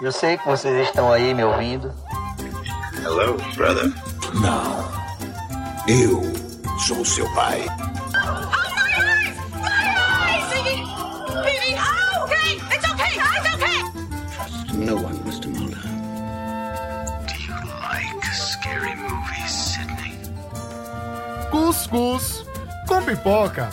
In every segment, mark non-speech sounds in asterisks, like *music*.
Eu sei que vocês estão aí me ouvindo. Hello, brother. Não. Eu sou seu pai. No one, Mr. Mulder. Do you like scary movies, Sidney? Cuscuz com pipoca.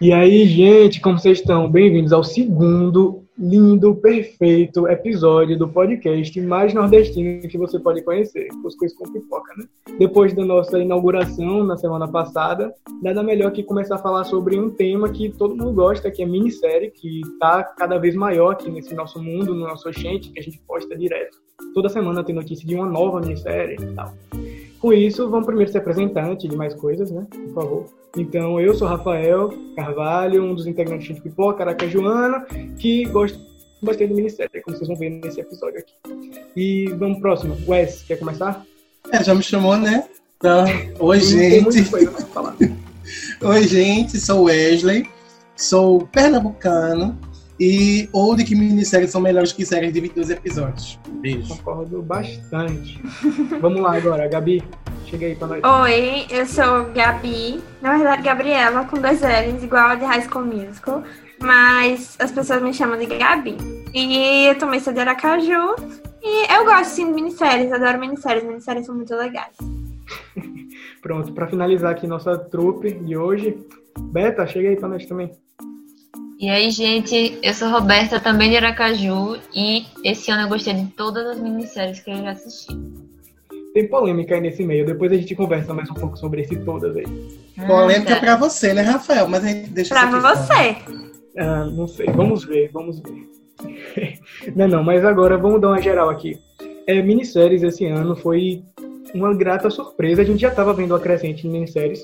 E aí, gente, como vocês estão? Bem-vindos ao segundo lindo, perfeito episódio do podcast mais nordestino que você pode conhecer, Cuscuz com Pipoca, né? Depois da nossa inauguração na semana passada, nada melhor que começar a falar sobre um tema que todo mundo gosta, que é minissérie, que está cada vez maior aqui nesse nosso mundo, no nosso oxente, que a gente posta direto. Toda semana tem notícia de uma nova minissérie e tal. Com isso, vamos primeiro se apresentar antes de mais coisas, né? Por favor. Então, eu sou Rafael Carvalho, um dos integrantes de Pipoca, Caracajuana, que gosto bastante do Ministério, como vocês vão ver nesse episódio aqui. E vamos próximo. Wes, quer começar? É, já me chamou, né? Então, oi, gente. *laughs* Oi, gente. Sou Wesley. Sou pernambucano. E ou de que minisséries são melhores que séries de 22 episódios. Beijo. Concordo bastante. *laughs* Vamos lá agora, Gabi. Chega aí pra nós. Oi, eu sou Gabi. Na verdade, Gabriela, com dois L's, igual a de High School Musical. Mas as pessoas me chamam de Gabi. E eu também sou de Aracaju. E eu gosto, sim, de minisséries. Adoro minisséries. Minisséries são muito legais. *laughs* Pronto, pra finalizar aqui nossa trupe de hoje. Beta, chega aí pra nós também. E aí, gente, eu sou Roberta, também de Aracaju, e esse ano eu gostei de todas as minisséries que eu já assisti. Tem polêmica aí nesse meio, depois a gente conversa mais um pouco sobre esse todas aí. Polêmica Ah, tá. pra você, né, Rafael? Mas a gente deixa Pra você. Ah, não sei, vamos ver, vamos ver. *laughs* não, não, mas agora vamos dar uma geral aqui. É, minisséries esse ano foi uma grata surpresa. A gente já estava vendo a crescente em minisséries,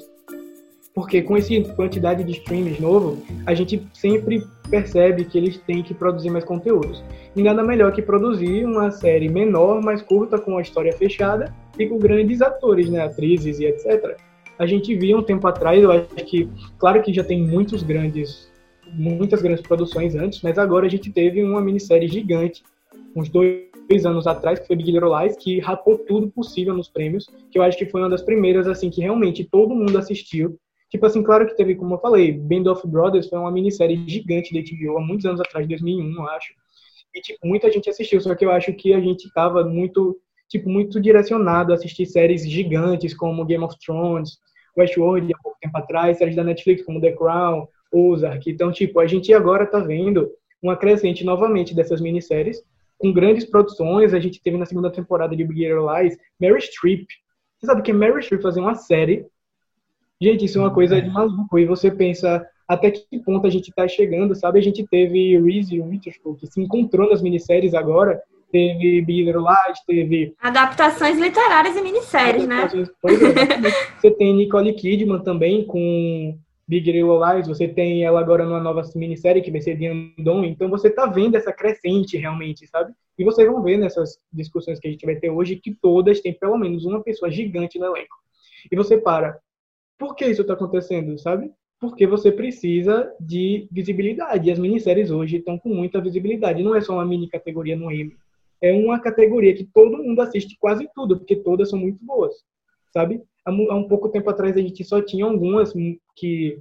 porque com essa quantidade de streams novo, a gente sempre percebe que eles têm que produzir mais conteúdos. E nada melhor que produzir uma série menor, mais curta, com a história fechada e com grandes atores, né, atrizes e etc. A gente via um tempo atrás, eu acho que, claro que já tem muitos grandes muitas grandes produções antes, mas agora a gente teve uma minissérie gigante, uns dois, anos atrás, que foi Big Little Lies, que rapou tudo possível nos prêmios, que eu acho que foi uma das primeiras, assim, que realmente todo mundo assistiu. Tipo assim, claro que teve, como eu falei, Band of Brothers foi uma minissérie gigante da HBO, há muitos anos atrás, 2001, eu acho. E, tipo, muita gente assistiu, só que eu acho que a gente tava muito, tipo, muito direcionado a assistir séries gigantes, como Game of Thrones, Westworld, há pouco tempo atrás, séries da Netflix, como The Crown, Ozark. Então, tipo, a gente agora tá vendo uma crescente novamente dessas minisséries, com grandes produções. A gente teve na segunda temporada de Big Little Lies, Mary Streep. Você sabe que Mary Streep fazer uma série? Gente, isso é uma coisa de maluco. E você pensa até que ponto a gente tá chegando, sabe? A gente teve Reese Witherspoon, que se encontrou nas minisséries agora. Teve Big Little Lies, teve Adaptações literárias e minisséries, né? Pois é, *laughs* você tem Nicole Kidman também com Big Little Lies, você tem ela agora numa nova minissérie que vai ser de Andon, então você tá vendo essa crescente realmente, sabe? E vocês vão ver nessas discussões que a gente vai ter hoje que todas têm pelo menos uma pessoa gigante no elenco. E você para, por que isso tá acontecendo, sabe? Porque você precisa de visibilidade. E as minisséries hoje estão com muita visibilidade. Não é só uma mini categoria no Emmy é uma categoria que todo mundo assiste quase tudo, porque todas são muito boas, sabe? Há, um pouco tempo atrás a gente só tinha algumas que,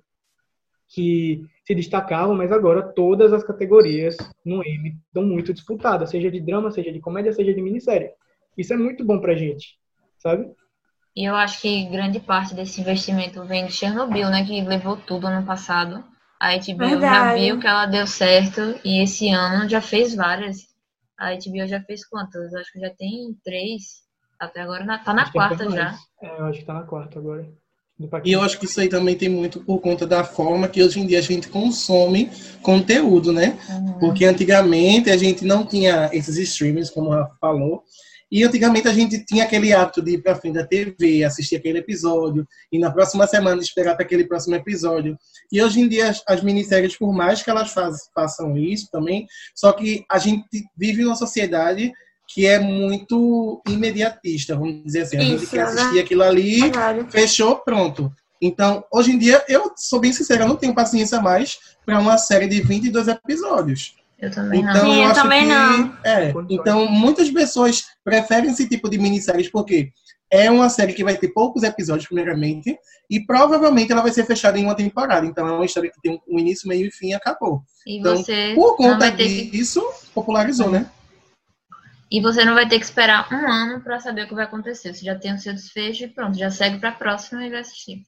que se destacavam, mas agora todas as categorias no Emmy estão muito disputadas, seja de drama, seja de comédia, seja de minissérie. Isso é muito bom pra gente, sabe? E eu acho que grande parte desse investimento vem de Chernobyl, né? Que levou tudo ano passado. A HBO já Verdade. viu que ela deu certo e esse ano já fez várias. A HBO já fez quantas? Acho que já tem três. Até agora na- tá na Acho quarta já. É, eu acho que tá na quarta agora. E eu acho que isso aí também tem muito por conta da forma que hoje em dia a gente consome conteúdo, né? Uhum. Porque antigamente a gente não tinha esses streamings, como o Rafa falou. E antigamente a gente tinha aquele hábito de ir para frente da TV, assistir aquele episódio, e na próxima semana esperar para aquele próximo episódio. E hoje em dia as, as minisséries, por mais que elas faz, façam isso também, só que a gente vive numa sociedade que é muito imediatista, vamos dizer assim. A gente Isso, quer né? assistir aquilo ali, Verdade. fechou, pronto. Então, hoje em dia, eu sou bem sincero, eu não tenho paciência mais para uma série de 22 episódios. Eu também não. Então, Sim, eu, eu também que, não. É, então, muitas pessoas preferem esse tipo de minisséries porque é uma série que vai ter poucos episódios, primeiramente, e provavelmente ela vai ser fechada em uma temporada. Então, é uma história que tem um início, meio e fim e acabou. E Então, você Por conta ter que disso, popularizou, né? E você não vai ter que esperar um ano pra saber o que vai acontecer. Você já tem o seu desfecho e pronto, já segue pra próxima e vai assistir.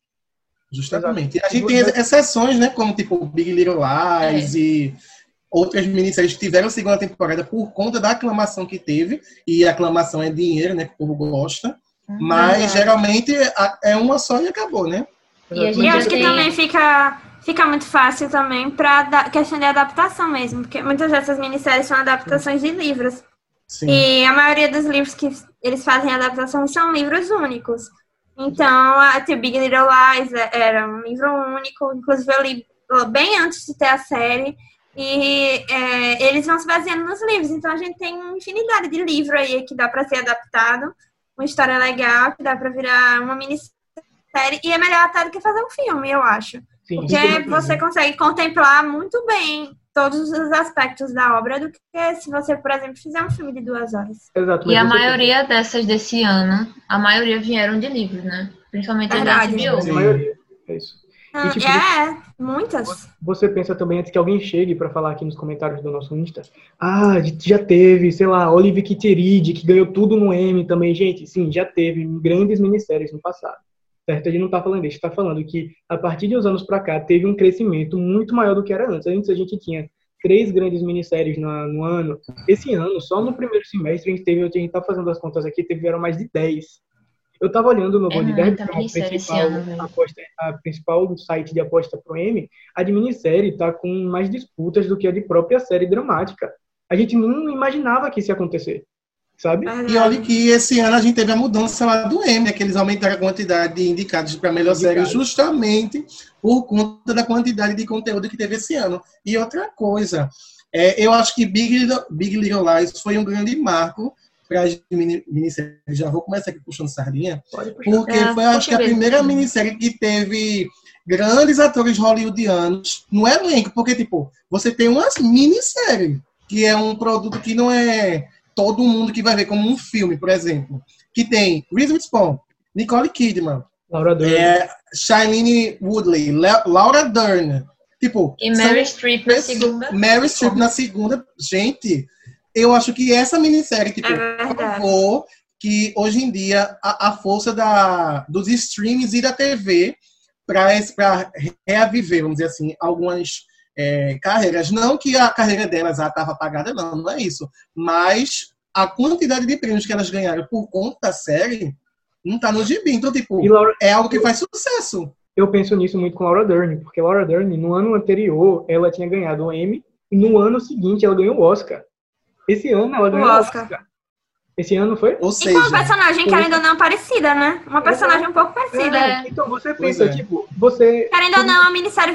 Justamente. A gente tem ex- exceções, né? Como tipo Big Little Lies e outras minisséries tiveram segunda temporada por conta da aclamação que teve. E a aclamação é dinheiro, né? Que o povo gosta. Mas Exato. geralmente é uma só e acabou, né? E E acho que também fica, fica muito fácil também pra da- questão de adaptação mesmo, porque muitas dessas minisséries são adaptações de livros. Sim. E a maioria dos livros que eles fazem adaptação são livros únicos. Então, a The Big Little Lies é- era um livro único, inclusive eu li bem antes de ter a série. E é, eles vão se baseando nos livros. Então, a gente tem uma infinidade de livro aí que dá para ser adaptado. Uma história legal, que dá para virar uma minissérie. E é melhor até do que fazer um filme, eu acho. Sim, Porque você consegue contemplar muito bem todos os aspectos da obra do que se você, por exemplo, fizer um filme de duas horas. Exato, E a maioria dessas desse ano, a maioria vieram de livros, né? Principalmente as da Verdade. HBO. A maioria, é isso. Ah, tipo, é, muitas. Você pensa também antes que alguém chegue para falar aqui nos comentários do nosso Insta. Ah, já teve, sei lá, Olive Kitteridge, que ganhou tudo no M também. Gente, sim, já teve grandes minisséries no passado. Certo? A gente não tá falando disso, tá falando que a partir de uns anos para cá teve um crescimento muito maior do que era antes. Antes a gente tinha três grandes minisséries no, no ano. Esse ano, só no primeiro semestre, a gente teve, a gente tá fazendo as contas aqui, tiveram mais de 10. Eu tava olhando no Bond muita 10, que é principal, ano, aposta, a principal site de aposta pro M, a de minissérie tá com mais disputas do que a de própria série dramática. A gente não imaginava que isso ia acontecer, sabe? E olha que esse ano a gente teve a mudança lá do M, né, que eles aumentaram a quantidade de indicados para melhor série justamente por conta da quantidade de conteúdo que teve esse ano. E outra coisa, é, eu acho que Big Little, Big Little Lies foi um grande marco para as mini- minisséries. Já vou começar aqui puxando sardinha, porque É, foi acho que a primeira minissérie que teve grandes atores hollywoodianos no elenco, porque tipo, você tem umas minisséries, que é um produto que não é todo mundo que vai ver como um filme, por exemplo, que tem Reese Witherspoon, Nicole Kidman, Laura Dern. é, Shailene Woodley, Le- Laura Dern, tipo, E Mary Streep na segunda. Mary Streep na segunda, gente, eu acho que essa minissérie, tipo, É que hoje em dia a, a força da, dos streams e da TV para reaviver, vamos dizer assim, algumas é, carreiras. Não que a carreira delas estava apagada, não, não é isso. Mas a quantidade de prêmios que elas ganharam por conta da série não tá no gibi. Então, tipo, Laura, é algo que faz sucesso. eu penso nisso muito com Laura Dern, porque Laura Dern, no ano anterior, ela tinha ganhado o Emmy, e no ano seguinte ela ganhou o Oscar. Esse ano ela ganhou o Oscar. Oscar. Esse ano foi? Ou E com uma seja, personagem, querendo ou não, parecida, né? Uma personagem um pouco parecida. É. Então você pensa, é. tipo, você. Querendo ou não, a minissérie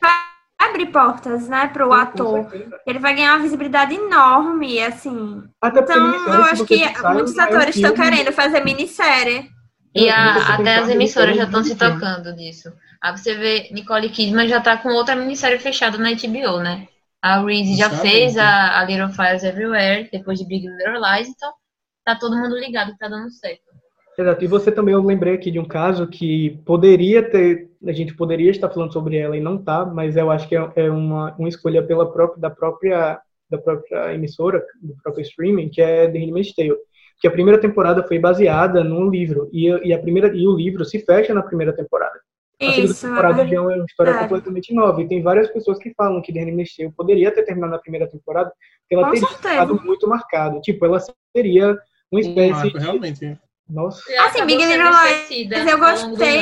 vai abrir portas, né, pro Com ator. certeza. Ele vai ganhar uma visibilidade enorme, assim. Até Então, eu acho que pensar, muitos é um atores estão filme. querendo fazer minissérie. E a- até as emissoras já estão se tocando nisso. Aí você vê, Nicole Kidman já tá com outra minissérie fechada na HBO, né? A Reese já Exatamente. fez a, a Little Fires Everywhere, depois de Big Little Lies, então tá todo mundo ligado que tá dando certo. Exato. E você também, eu lembrei aqui de um caso que poderia ter, a gente poderia estar falando sobre ela e não tá, mas eu acho que é, é uma, uma escolha pela própria, da própria da própria emissora, do próprio streaming, que é The Handmaid's Tale. Que a primeira temporada foi baseada num livro e, a- e a primeira e o livro se fecha na primeira temporada. A segunda Isso. temporada já é uma história É. completamente nova e tem várias pessoas que falam que The Handmaid's Tale poderia ter terminado na primeira temporada, porque ela Com teria certeza. ficado muito marcado. Tipo, ela seria uma um espécie marco, de realmente. nossa. Assim, Big Little Lies, eu gostei.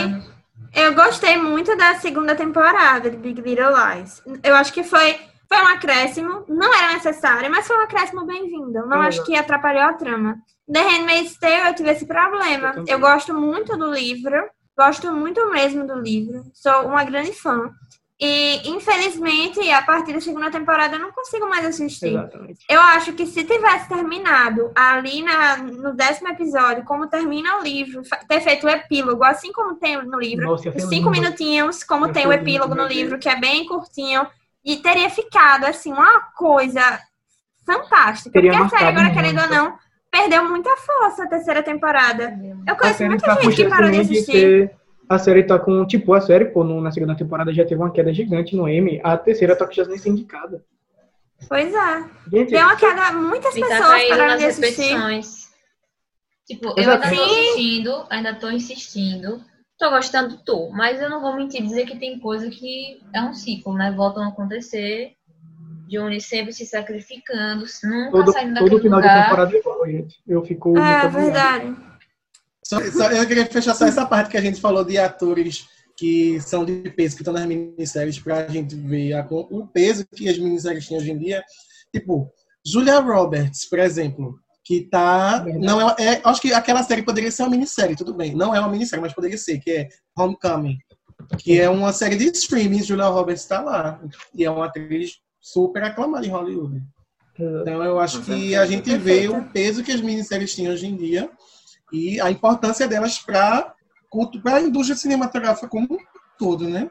Eu gostei muito da segunda temporada de Big Little Lies. Eu acho que foi, foi um acréscimo. Não era necessário, mas foi um acréscimo bem-vindo. Não É. acho que atrapalhou a trama. The Handmaid's Tale, eu tive esse problema. Eu. Eu gosto muito do livro. Gosto muito mesmo do livro. Sou uma grande fã. E, infelizmente, a partir da segunda temporada eu não consigo mais assistir. Exatamente. Eu acho que se tivesse terminado ali na, no décimo episódio, como termina o livro, ter feito o epílogo, assim como tem no livro, Nossa, os cinco minutinhos, como Ia tem o epílogo no livro, que é bem curtinho, E teria ficado, assim, uma coisa fantástica. Teria porque a série, agora, querendo ou muito. não, perdeu muita força a terceira temporada. Eu A conheço série muita tá gente que parou de assistir. A série tá com. Tipo, a série, pô, no- na segunda temporada já teve uma queda gigante no M. A terceira tá com chance de ser indicada. Pois é. Gente, Deu uma queda, muitas tá pessoas caindo pararam nas de assistir. repetições. Tipo, eu Exato. ainda tô assistindo, ainda tô insistindo. Tô gostando, tô. Mas eu não vou mentir dizer que tem coisa que é um ciclo, né? Voltam a acontecer. Johnny sempre se sacrificando, nunca todo, saindo todo daquele final de lugar. temporada é igual, gente. Eu fico. É, verdade. Só- só- eu queria fechar só essa parte que a gente falou de atores que são de peso, que estão nas minisséries, pra gente ver a- o peso que as minisséries têm hoje em dia. Tipo, Julia Roberts, por exemplo, que tá. Não é, é- acho que aquela série poderia ser uma minissérie, tudo bem. Não é uma minissérie, mas poderia ser, que é Homecoming. Que é uma série de streaming, Julia Roberts está lá. E é uma atriz super aclamada em Hollywood. Então eu acho que a gente vê o peso que as minisséries têm hoje em dia e a importância delas para a indústria cinematográfica como um todo, né?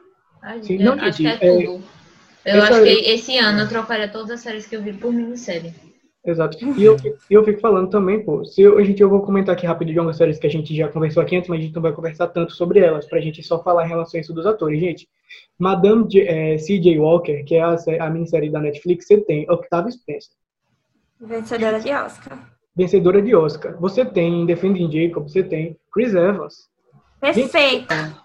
Sim, eu não, acho que é é- tudo. Eu essa- acho que esse ano eu trocaria todas as séries que eu vi por minissérie. Exato. E eu, e eu fico falando também, pô, se eu, a gente, eu vou comentar aqui rapidinho algumas séries que a gente já conversou aqui antes, mas a gente não vai conversar tanto sobre elas, pra gente só falar em relação a isso dos atores. Gente, Madame J- eh, C.J. Walker, que é a, a minissérie da Netflix, você tem Octavia Spencer, Vencedora de Oscar. vencedora de Oscar. Você tem Defending Jacob, você tem Chris Evans. Perfeita.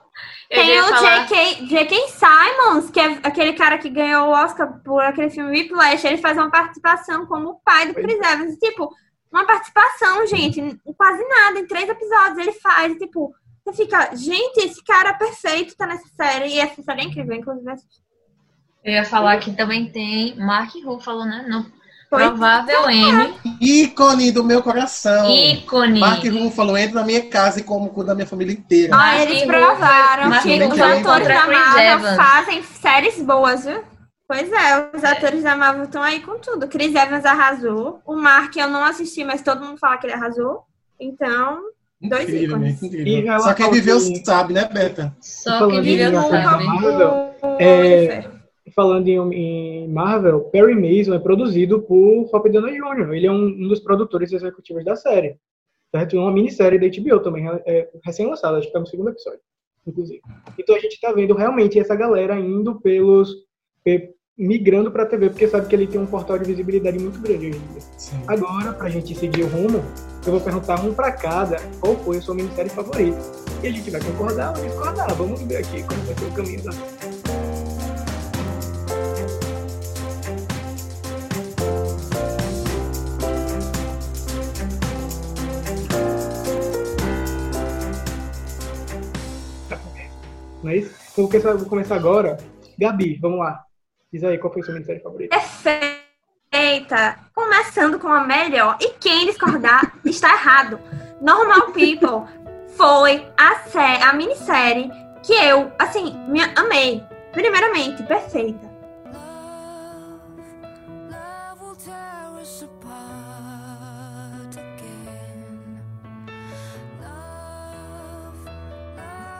Eu Tem o falar- J.K. J.K. Simons, que é aquele cara que ganhou o Oscar por aquele filme Whiplash. Ele faz uma participação como o pai do Chris Evans. Tipo, uma participação, gente, quase nada. Em três episódios ele faz. Tipo, você fica, gente, esse cara é perfeito tá nessa série. E essa série é incrível, inclusive. Eu ia falar que também tem Mark Ruffalo, né? No provável M, Ícone do meu coração. ícone. Mark Ruffalo entra na minha casa e como com o da minha família inteira. Ah, Mark eles provaram Mark que os Ruffalo atores da Marvel fazem séries boas, viu? Pois é, os atores da Marvel estão aí com tudo. Chris Evans arrasou. O Mark eu não assisti, mas todo mundo fala que ele arrasou. Então, dois Incrível, né? ícones. Incrível. Só quem viveu sabe, né, Beta? Só quem viveu sabe. Marvel, Falando em, em Marvel, Perry Mason é produzido por Robert Downey Jr. Ele é um, um dos produtores executivos da série. Certo? É uma minissérie da HBO também, é, recém-lançada, acho que tá no segundo episódio, inclusive. Então a gente tá vendo realmente essa galera indo pelos. pe- migrando pra TV, porque sabe que ele tem um portal de visibilidade muito grande hoje em dia. Sim. Agora, pra gente seguir o rumo, eu vou perguntar um pra cada qual foi a sua minissérie favorita. E a gente vai concordar ou discordar. Vamos ver aqui como vai ser o caminho da. Não é isso? Então, vou começar, vou começar agora. Gabi, vamos lá. Diz aí, qual foi a sua minissérie favorita? Perfeita. Começando com a melhor. E quem discordar *laughs* está errado. Normal People foi a, sé a minissérie que eu, assim, me amei. Primeiramente, perfeita.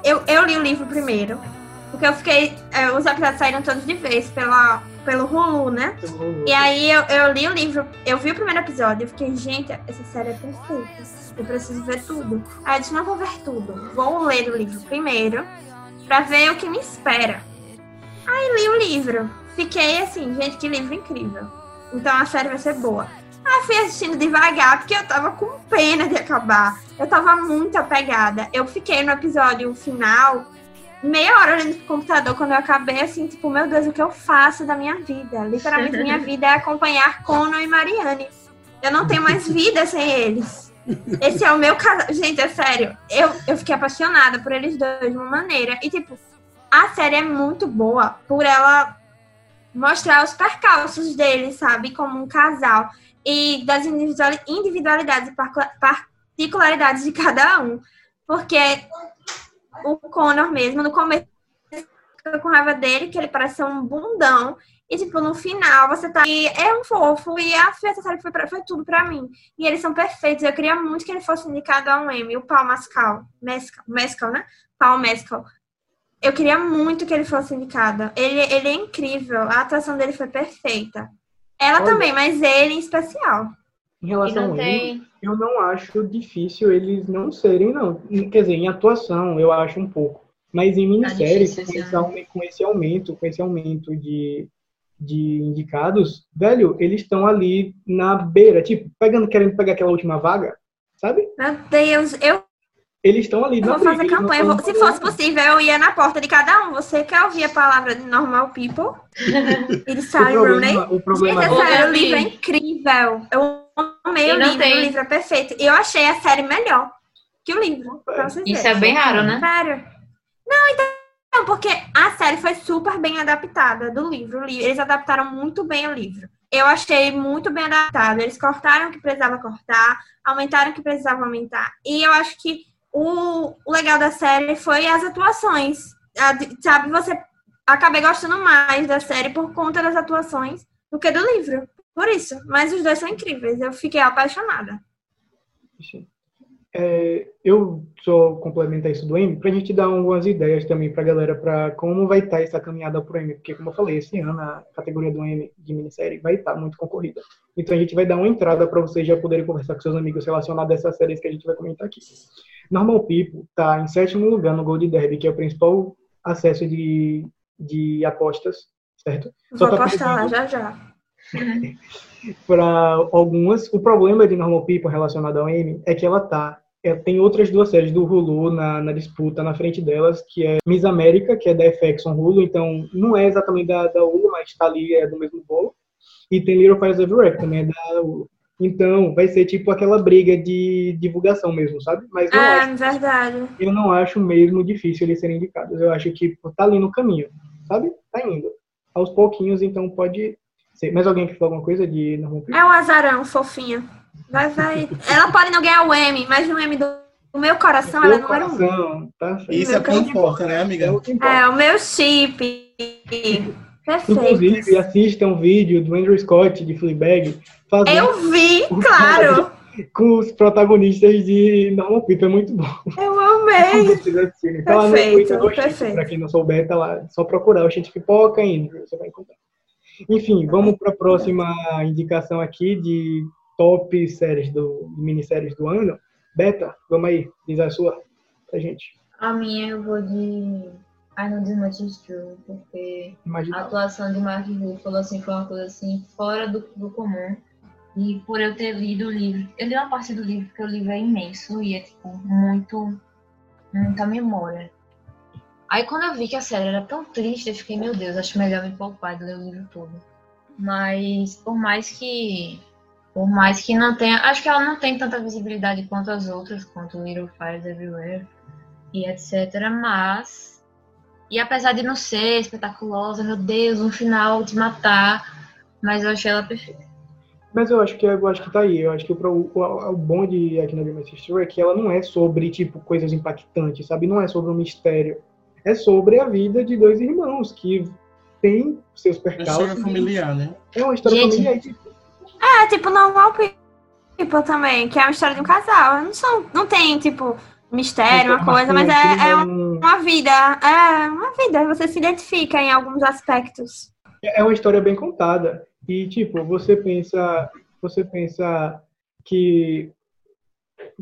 Eu, eu li o livro primeiro. Porque eu fiquei. é, os episódios saíram todos de vez pela, pelo Hulu, né? E aí eu, eu li o livro, eu vi o primeiro episódio, eu fiquei, gente, essa série é perfeita. Eu preciso ver tudo. Aí eu disse, não vou ver tudo. Vou ler o livro primeiro pra ver o que me espera. Aí li o livro. Fiquei assim, gente, que livro incrível. Então a série vai ser boa. Aí fui assistindo devagar, porque eu tava com pena de acabar. Eu tava muito apegada. Eu fiquei no episódio final, meia hora olhando pro computador quando eu acabei, assim, tipo, meu Deus, o que eu faço da minha vida? Literalmente, minha *laughs* vida é acompanhar Conan e Marianne. Eu não tenho mais vida sem eles. Esse é o meu casal. Gente, é sério. Eu, eu fiquei apaixonada por eles dois de uma maneira. E, tipo, a série é muito boa por ela mostrar os percalços deles, sabe? Como um casal. E das individuali- individualidades e particularidades de cada um. Porque o Connor mesmo, no começo, fica com raiva dele, que ele parece ser um bundão. E, tipo, no final, você tá. E é um fofo. E a essa série foi, pra- foi tudo pra mim. E eles são perfeitos. Eu queria muito que ele fosse indicado a um Emmy. O Paul Mescal. Mescal, Mescal né? Paul Mescal. eu queria muito que ele fosse indicado. Ele, ele é incrível, a atuação dele foi perfeita. Ela Olha. também, mas ele em especial. Em E relação não a ele, tem. Eu não acho difícil eles não serem, não. Quer dizer, em atuação eu acho um pouco. Mas em minissérie, difícil com, esse com esse aumento, com esse aumento de, de indicados, velho, eles estão ali na beira, tipo, pegando, querendo pegar aquela última vaga, sabe? Meu Deus, eu Eles estão ali na vou fazer briga, campanha. Vou- Se fosse possível, eu ia na porta de cada um. Você quer ouvir a palavra de normal people? *laughs* Ele sai, Rooney. problema, o problema Gente, sério, o livro é incrível. Eu amei E o não livro, tem- o livro é perfeito. E eu achei a série melhor que o livro. Vocês Isso verem. é bem raro, né? Sério. Não, então, porque a série foi super bem adaptada do livro. Eles adaptaram muito bem o livro. Eu achei muito bem adaptado. Eles cortaram o que precisava cortar, aumentaram o que precisava aumentar. E eu acho que o, o legal da série foi as atuações. A sabe, você acabei gostando mais da série por conta das atuações do que do livro. Por isso. Mas os dois são incríveis. Eu fiquei apaixonada. É, eu só complementar isso do M para a gente dar algumas ideias também para a galera para como vai estar essa caminhada pro M, porque como eu falei, esse ano a categoria do M de minissérie vai estar muito concorrida. Então a gente vai dar uma entrada para vocês já poderem conversar com seus amigos relacionados a essas séries que a gente vai comentar aqui. Normal People está em sétimo lugar no Gold Derby, que é o principal acesso de, de apostas, certo? Vou tá postar lá perdendo- já *laughs* para algumas. O problema de Normal People relacionado ao Amy é que ela tá. é, tem outras duas séries do Hulu na, na disputa na frente delas, que é Miss América, que é da FX on Hulu, então não é exatamente da, da Hulu, mas tá ali, é do mesmo bolo. E tem Little Fires Everywhere, que também é da Hulu. Então, vai ser tipo aquela briga de divulgação mesmo, sabe? Mas não É, acho, verdade. eu não acho mesmo difícil eles serem indicados. Eu acho que pô, tá ali no caminho, sabe? Tá indo. Aos pouquinhos, então pode. Mais alguém que falou alguma coisa de Normal People? É um azarão, fofinha. Vai, vai. Ela pode não ganhar o M, mas no M do, do meu coração, ela é Meu número um. coração, tá. Isso é o que importa, né, amiga? É o. É, o meu chip. Perfeito. Inclusive, assistam um vídeo do Andrew Scott de Fleabag fazendo Eu vi, *laughs* claro. *laughs* com os protagonistas de Normal People. É muito bom. Eu amei. *laughs* Tá no Perfeito, Chico, perfeito. Pra quem não souber, tá lá. Só procurar o Chico Pipoca Andrew, você vai encontrar. Enfim, vamos para a próxima indicação aqui de top séries do minisséries do ano. Beta, vamos aí, diz a sua pra gente. A minha eu vou de I Know This Much Is True, porque a atuação de Mark Ruffalo assim, foi uma coisa assim, fora do, do comum. E por eu ter lido o livro, eu li uma parte do livro porque o livro é imenso e é tipo muito, muita memória. Aí quando eu vi que a série era tão triste, eu fiquei, meu Deus, acho melhor me poupar de ler o livro todo. Mas por mais que por mais que não tenha, acho que ela não tem tanta visibilidade quanto as outras, quanto Little Fires Everywhere e etc. Mas e apesar de não ser espetaculosa, meu Deus, um final de matar, mas eu achei ela perfeita. Mas eu acho que eu acho que tá aí. Eu acho que o, o, o bom de aqui na Game Sister é que ela não é sobre tipo coisas impactantes, sabe? Não é sobre um mistério. É sobre a vida de dois irmãos que têm seus É uma percalços. história familiar, né? É uma história Gente. familiar. tipo, É, tipo, normal people também, que é uma história de um casal. Não, são, não tem, tipo, mistério, uma coisa, mas é, é um- uma vida. É uma vida. Você se identifica em alguns aspectos. é uma história bem contada. E, tipo, você pensa, você pensa que,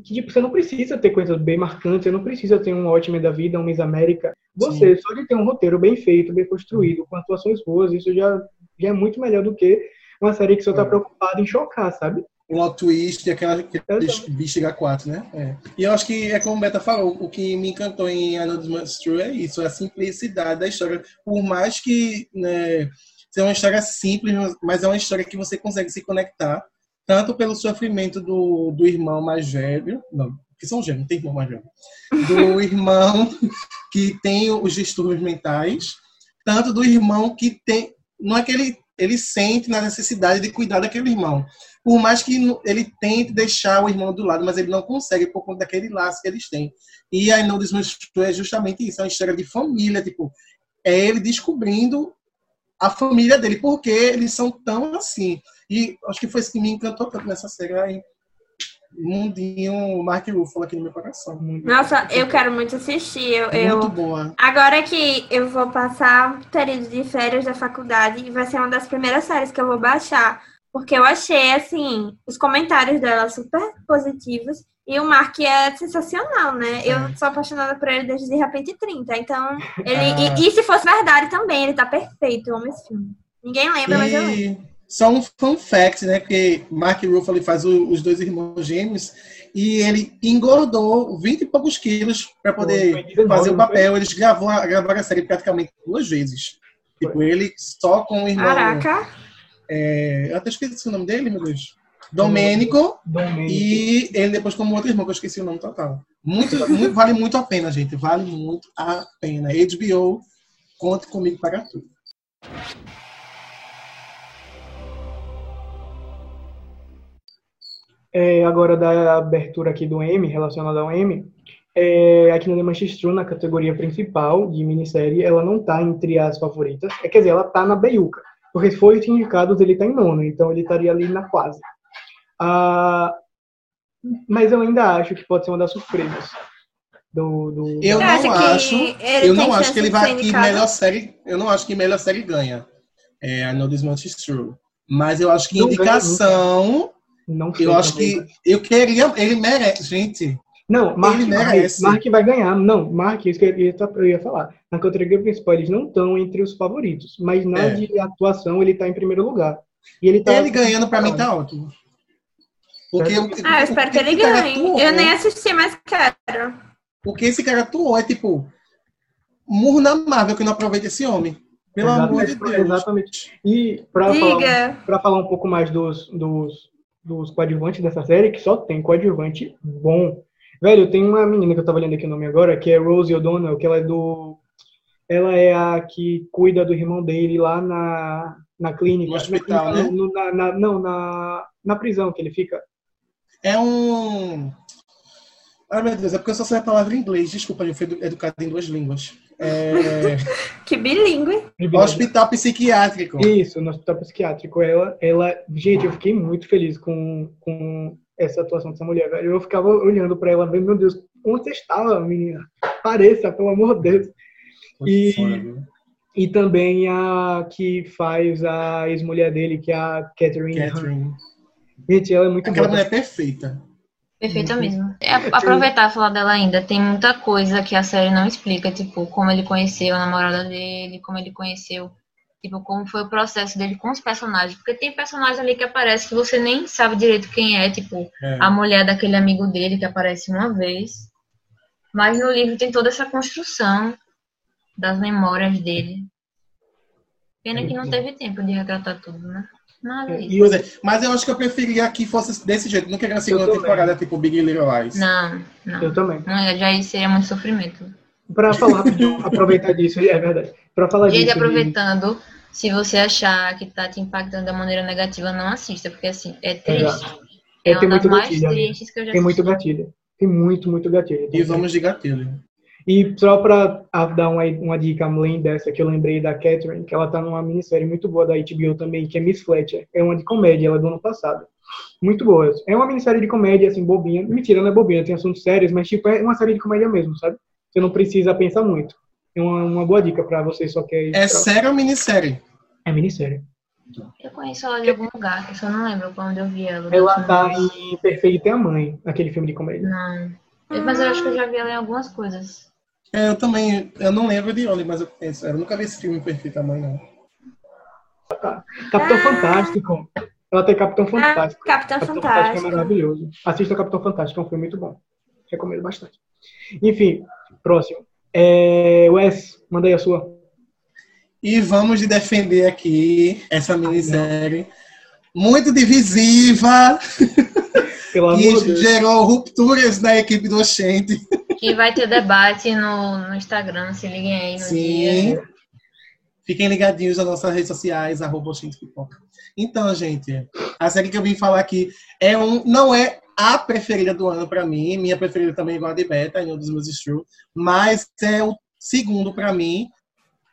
que tipo, você não precisa ter coisas bem marcantes, você não precisa ter um ótimo da vida, um Miss América. Você, só de ter um roteiro bem feito, bem construído, com atuações boas, isso já, já é muito melhor do que uma série que só tá É. preocupada em chocar, sabe? Plot twist e aquela Exato. bicho H4, né? É. E eu acho que é como o Beta falou, o que me encantou em This Much True é isso, é a simplicidade da história. Por mais que né, seja uma história simples, mas é uma história que você consegue se conectar, tanto pelo sofrimento do, do irmão mais velho, não, que são gêmeos, não tem irmão mais velho, do *laughs* irmão que tem os distúrbios mentais, tanto do irmão que tem, não é que ele, ele sente na necessidade de cuidar daquele irmão, por mais que no- ele tente deixar o irmão do lado, mas ele não consegue por conta daquele laço que eles têm. E I Know This é justamente isso, é uma história de família, tipo, é ele descobrindo a família dele, porque eles são tão assim. E acho que foi isso que me encantou tanto nessa série. Aí, mundinho Mark Ruffalo aqui no meu coração. Nossa, eu quero muito assistir. Eu, eu- Muito boa. Agora que eu vou passar o período de férias da faculdade, vai ser uma das primeiras séries que eu vou baixar. Porque eu achei, assim, os comentários dela super positivos. E o Mark é sensacional, né? Eu sou apaixonada por ele desde De Repente 30. Então, ele. Ah. E, e se fosse verdade também, ele tá perfeito. Eu amo esse filme. Ninguém lembra, mas eu lembro. Só um fun fact, né? Porque Mark Ruffalo faz o- os dois irmãos gêmeos e ele engordou 20 e poucos quilos para poder Foi 19, fazer o papel. Eles gravou, gravaram a série praticamente duas vezes. Tipo, ele só com o irmão. Caraca. é, eu até esqueci o nome dele, meu Deus. Domênico. Domênico. E ele depois como outro irmão, que eu esqueci o nome total. Muito, muito- vale muito a pena, gente. Vale muito a pena. HBO, conte comigo para tudo. É, agora da abertura aqui do M, relacionada ao M, é, aqui no The Manchester, na categoria principal de minissérie, ela não tá entre as favoritas. É, quer dizer, ela tá na beiuca. Porque se for oito indicados, ele tá em nono, então ele estaria ali na quase. Ah, mas eu ainda acho que pode ser uma das surpresas. Do, do- Eu não acho. Eu não acho que ele vai que indicado? melhor série. Eu não acho que melhor série ganha. É, I know this much is true. Mas eu acho que Não ganha indicação. Não sei Eu acho também. que eu queria. Ele merece, gente. Não, Mark, Ele vai, merece. Mark vai ganhar. Não, Mark, isso que eu ia, eu ia falar. Na categoria principal, eles não estão entre os favoritos. Mas na É. de atuação, ele tá em primeiro lugar. E ele tá. Ele ganhando pra mim tá ótimo. Porque o- Ah, eu espero que ele ganhe. atuou, Eu nem assisti, mas quero. Porque esse cara atuou, é tipo. Murro na Marvel que não aproveita esse homem. Pelo amor de Exatamente, Deus. Exatamente. E para falar, falar um pouco mais dos, dos, dos coadjuvantes dessa série, que só tem coadjuvante bom. Velho, tem uma menina que eu tava lendo aqui o nome agora, que é Rosie O'Donnell, que ela é do. Ela é a que cuida do irmão dele lá na, na clínica. No hospital, na, né? no- na- na- não, na, na prisão que ele fica. É um. Ai, meu Deus, é porque eu só sei a palavra em inglês. Desculpa, eu fui edu- educado em duas línguas. É... Que bilíngue. Hospital psiquiátrico. Isso, no hospital psiquiátrico. Ela, ela, gente, eu fiquei muito feliz com, com essa atuação dessa mulher, velho. Eu ficava olhando pra ela, vendo, meu Deus, onde você estava, menina? Pareça, pelo amor de Deus. E, Foda, e também a que faz a ex-mulher dele, que é a Catherine. Catherine. Gente, ela é muito Aquela boa. mulher perfeita. Perfeita mesmo. É, aproveitar e falar dela ainda. Tem muita coisa que a série não explica, tipo, como ele conheceu a namorada dele, como ele conheceu, tipo, como foi o processo dele com os personagens. Porque tem personagens ali que aparece que você nem sabe direito quem é, tipo, É. a mulher daquele amigo dele que aparece uma vez. Mas no livro tem toda essa construção das memórias dele. Pena que não teve tempo de retratar tudo, né? Nada É, é, mas eu acho que eu preferia que fosse desse jeito. Não queria a segunda temporada, tipo Big Little Lies. Não, não. Eu também. Não, já seria muito sofrimento. Pra falar, aproveitar disso, é verdade. Pra falar Gente, disso. de- aproveitando, se você achar que tá te impactando da maneira negativa, não assista, porque assim, é triste. Exato. É, É, uma tem das muito mais gatilho, tristes que eu já Tem muito assisti. gatilho. Tem muito, muito gatilho. E vamos de gatilho. E só pra ah, dar uma, uma dica além dessa, que eu lembrei da Catherine, que ela tá numa minissérie muito boa da HBO também, que é Miss Fletcher. É uma de comédia, ela é do ano passado. Muito boa. É uma minissérie de comédia, assim, bobinha. Mentira, não é bobinha, tem assuntos sérios, mas, tipo, é uma série de comédia mesmo, sabe? Você não precisa pensar muito. É uma, uma boa dica pra você só quer... É série ou minissérie? É minissérie. Eu conheço ela de algum lugar, que eu só não lembro onde eu vi ela. Ela tá em Perfeita e a Mãe, aquele filme de comédia. Não. Mas eu acho que eu já vi ela em algumas coisas. É, eu também, eu não lembro de onde, mas eu penso, eu nunca vi esse filme Perfeita Mãe, não. Capitão Fantástico. Ela tem Capitão Fantástico. Ah, Capitão Capitão Fantástico. é maravilhoso. Assista Capitão Fantástico, é um filme muito bom. Recomendo bastante. Enfim, próximo. É, Wes, manda aí a sua. E vamos de defender aqui essa minissérie muito divisiva, Pelo *laughs* amor que de Deus. gerou rupturas na equipe do Que vai ter debate no, no Instagram, se liguem aí no Sim. dia. Fiquem ligadinhos nas nossas redes sociais, arroba Pipoca. Então, gente, a série que eu vim falar aqui é um, não é a preferida do ano pra mim, minha preferida também é igual a de Beta, em um dos meus True, mas é o segundo pra mim,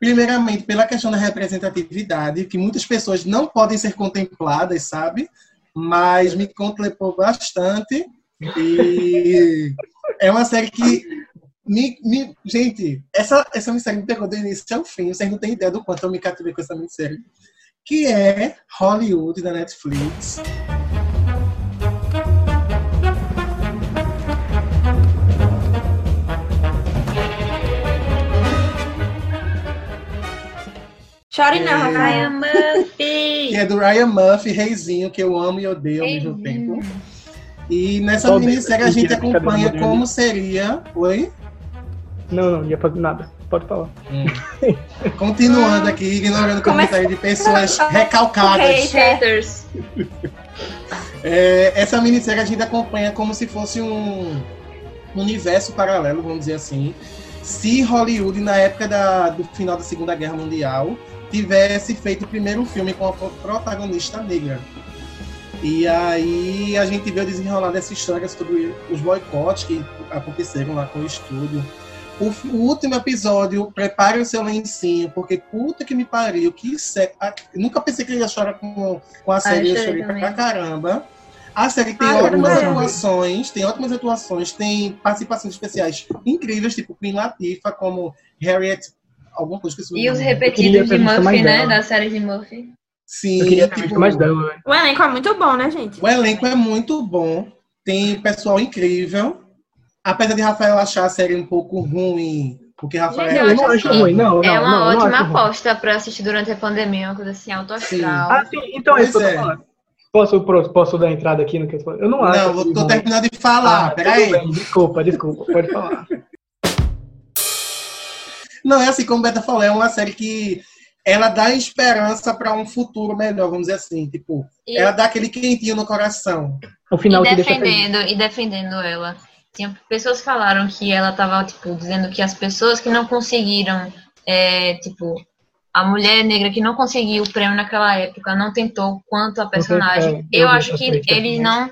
primeiramente pela questão da representatividade, que muitas pessoas não podem ser contempladas, sabe? Mas me contemplou bastante. E é uma série que me, me- gente, essa, essa minissérie me pegou do início ao fim. Vocês não têm ideia do quanto eu me cativei com essa minissérie. Que é Hollywood da Netflix. Chore não, É. Rafael. Ryan Que Murphy! é do Ryan Murphy, Reizinho, que eu amo e odeio ao mesmo tempo. E nessa Só minissérie a gente acompanha como seria. Oi? Não, não, não ia fazer nada. Pode falar. *laughs* Continuando aqui, ignorando o comentário de pessoas *laughs* recalcadas. Hate. Haters! *laughs* É, essa minissérie a gente acompanha como se fosse um universo paralelo, vamos dizer assim. Se Hollywood, na época da- do final da Segunda Guerra Mundial, tivesse feito o primeiro filme com a pro- protagonista negra. E aí a gente vê o desenrolar dessa história sobre os boicotes que aconteceram lá com o estúdio. O, o último episódio, prepare o seu lencinho, porque puta que me pariu, que sé... ah, Nunca pensei que eu ia chorar com, com a série, eu chorei também. pra caramba. A série tem Ah, ótimas atuações, tem ótimas atuações, tem participações especiais incríveis, tipo Queen Latifah, como Harriet, alguma coisa que E os repetidos de Murphy, né? Da série de Murphy. Sim, Eu queria ter visto tipo, mais dela, velho. O elenco é muito bom, né, gente? O elenco é muito bom, tem pessoal incrível. Apesar de Rafael achar a série um pouco ruim, porque Rafael Gente, Não, eu não acho assim, ruim, não. é não, uma não, eu não ótima ruim. aposta pra assistir durante a pandemia, uma coisa assim, alto astral. Ah, sim, então é isso que eu Pois tô é. falando. Posso, posso dar entrada aqui no que eu tô falando? Eu não acho. Não, eu tô ruim. terminando de falar, Ah, peraí. bem, Desculpa, desculpa, pode falar. *laughs* Não, é assim, como o Beta falou, é uma série que ela dá esperança para um futuro melhor, vamos dizer assim. Tipo, E- ela dá aquele quentinho no coração. O final e defendendo, e defendendo ela. Tinha pessoas que falaram que ela tava, tipo, dizendo que as pessoas que não conseguiram, é, tipo, a mulher negra que não conseguiu o prêmio naquela época não tentou quanto a personagem. é, eu eu acho que também. não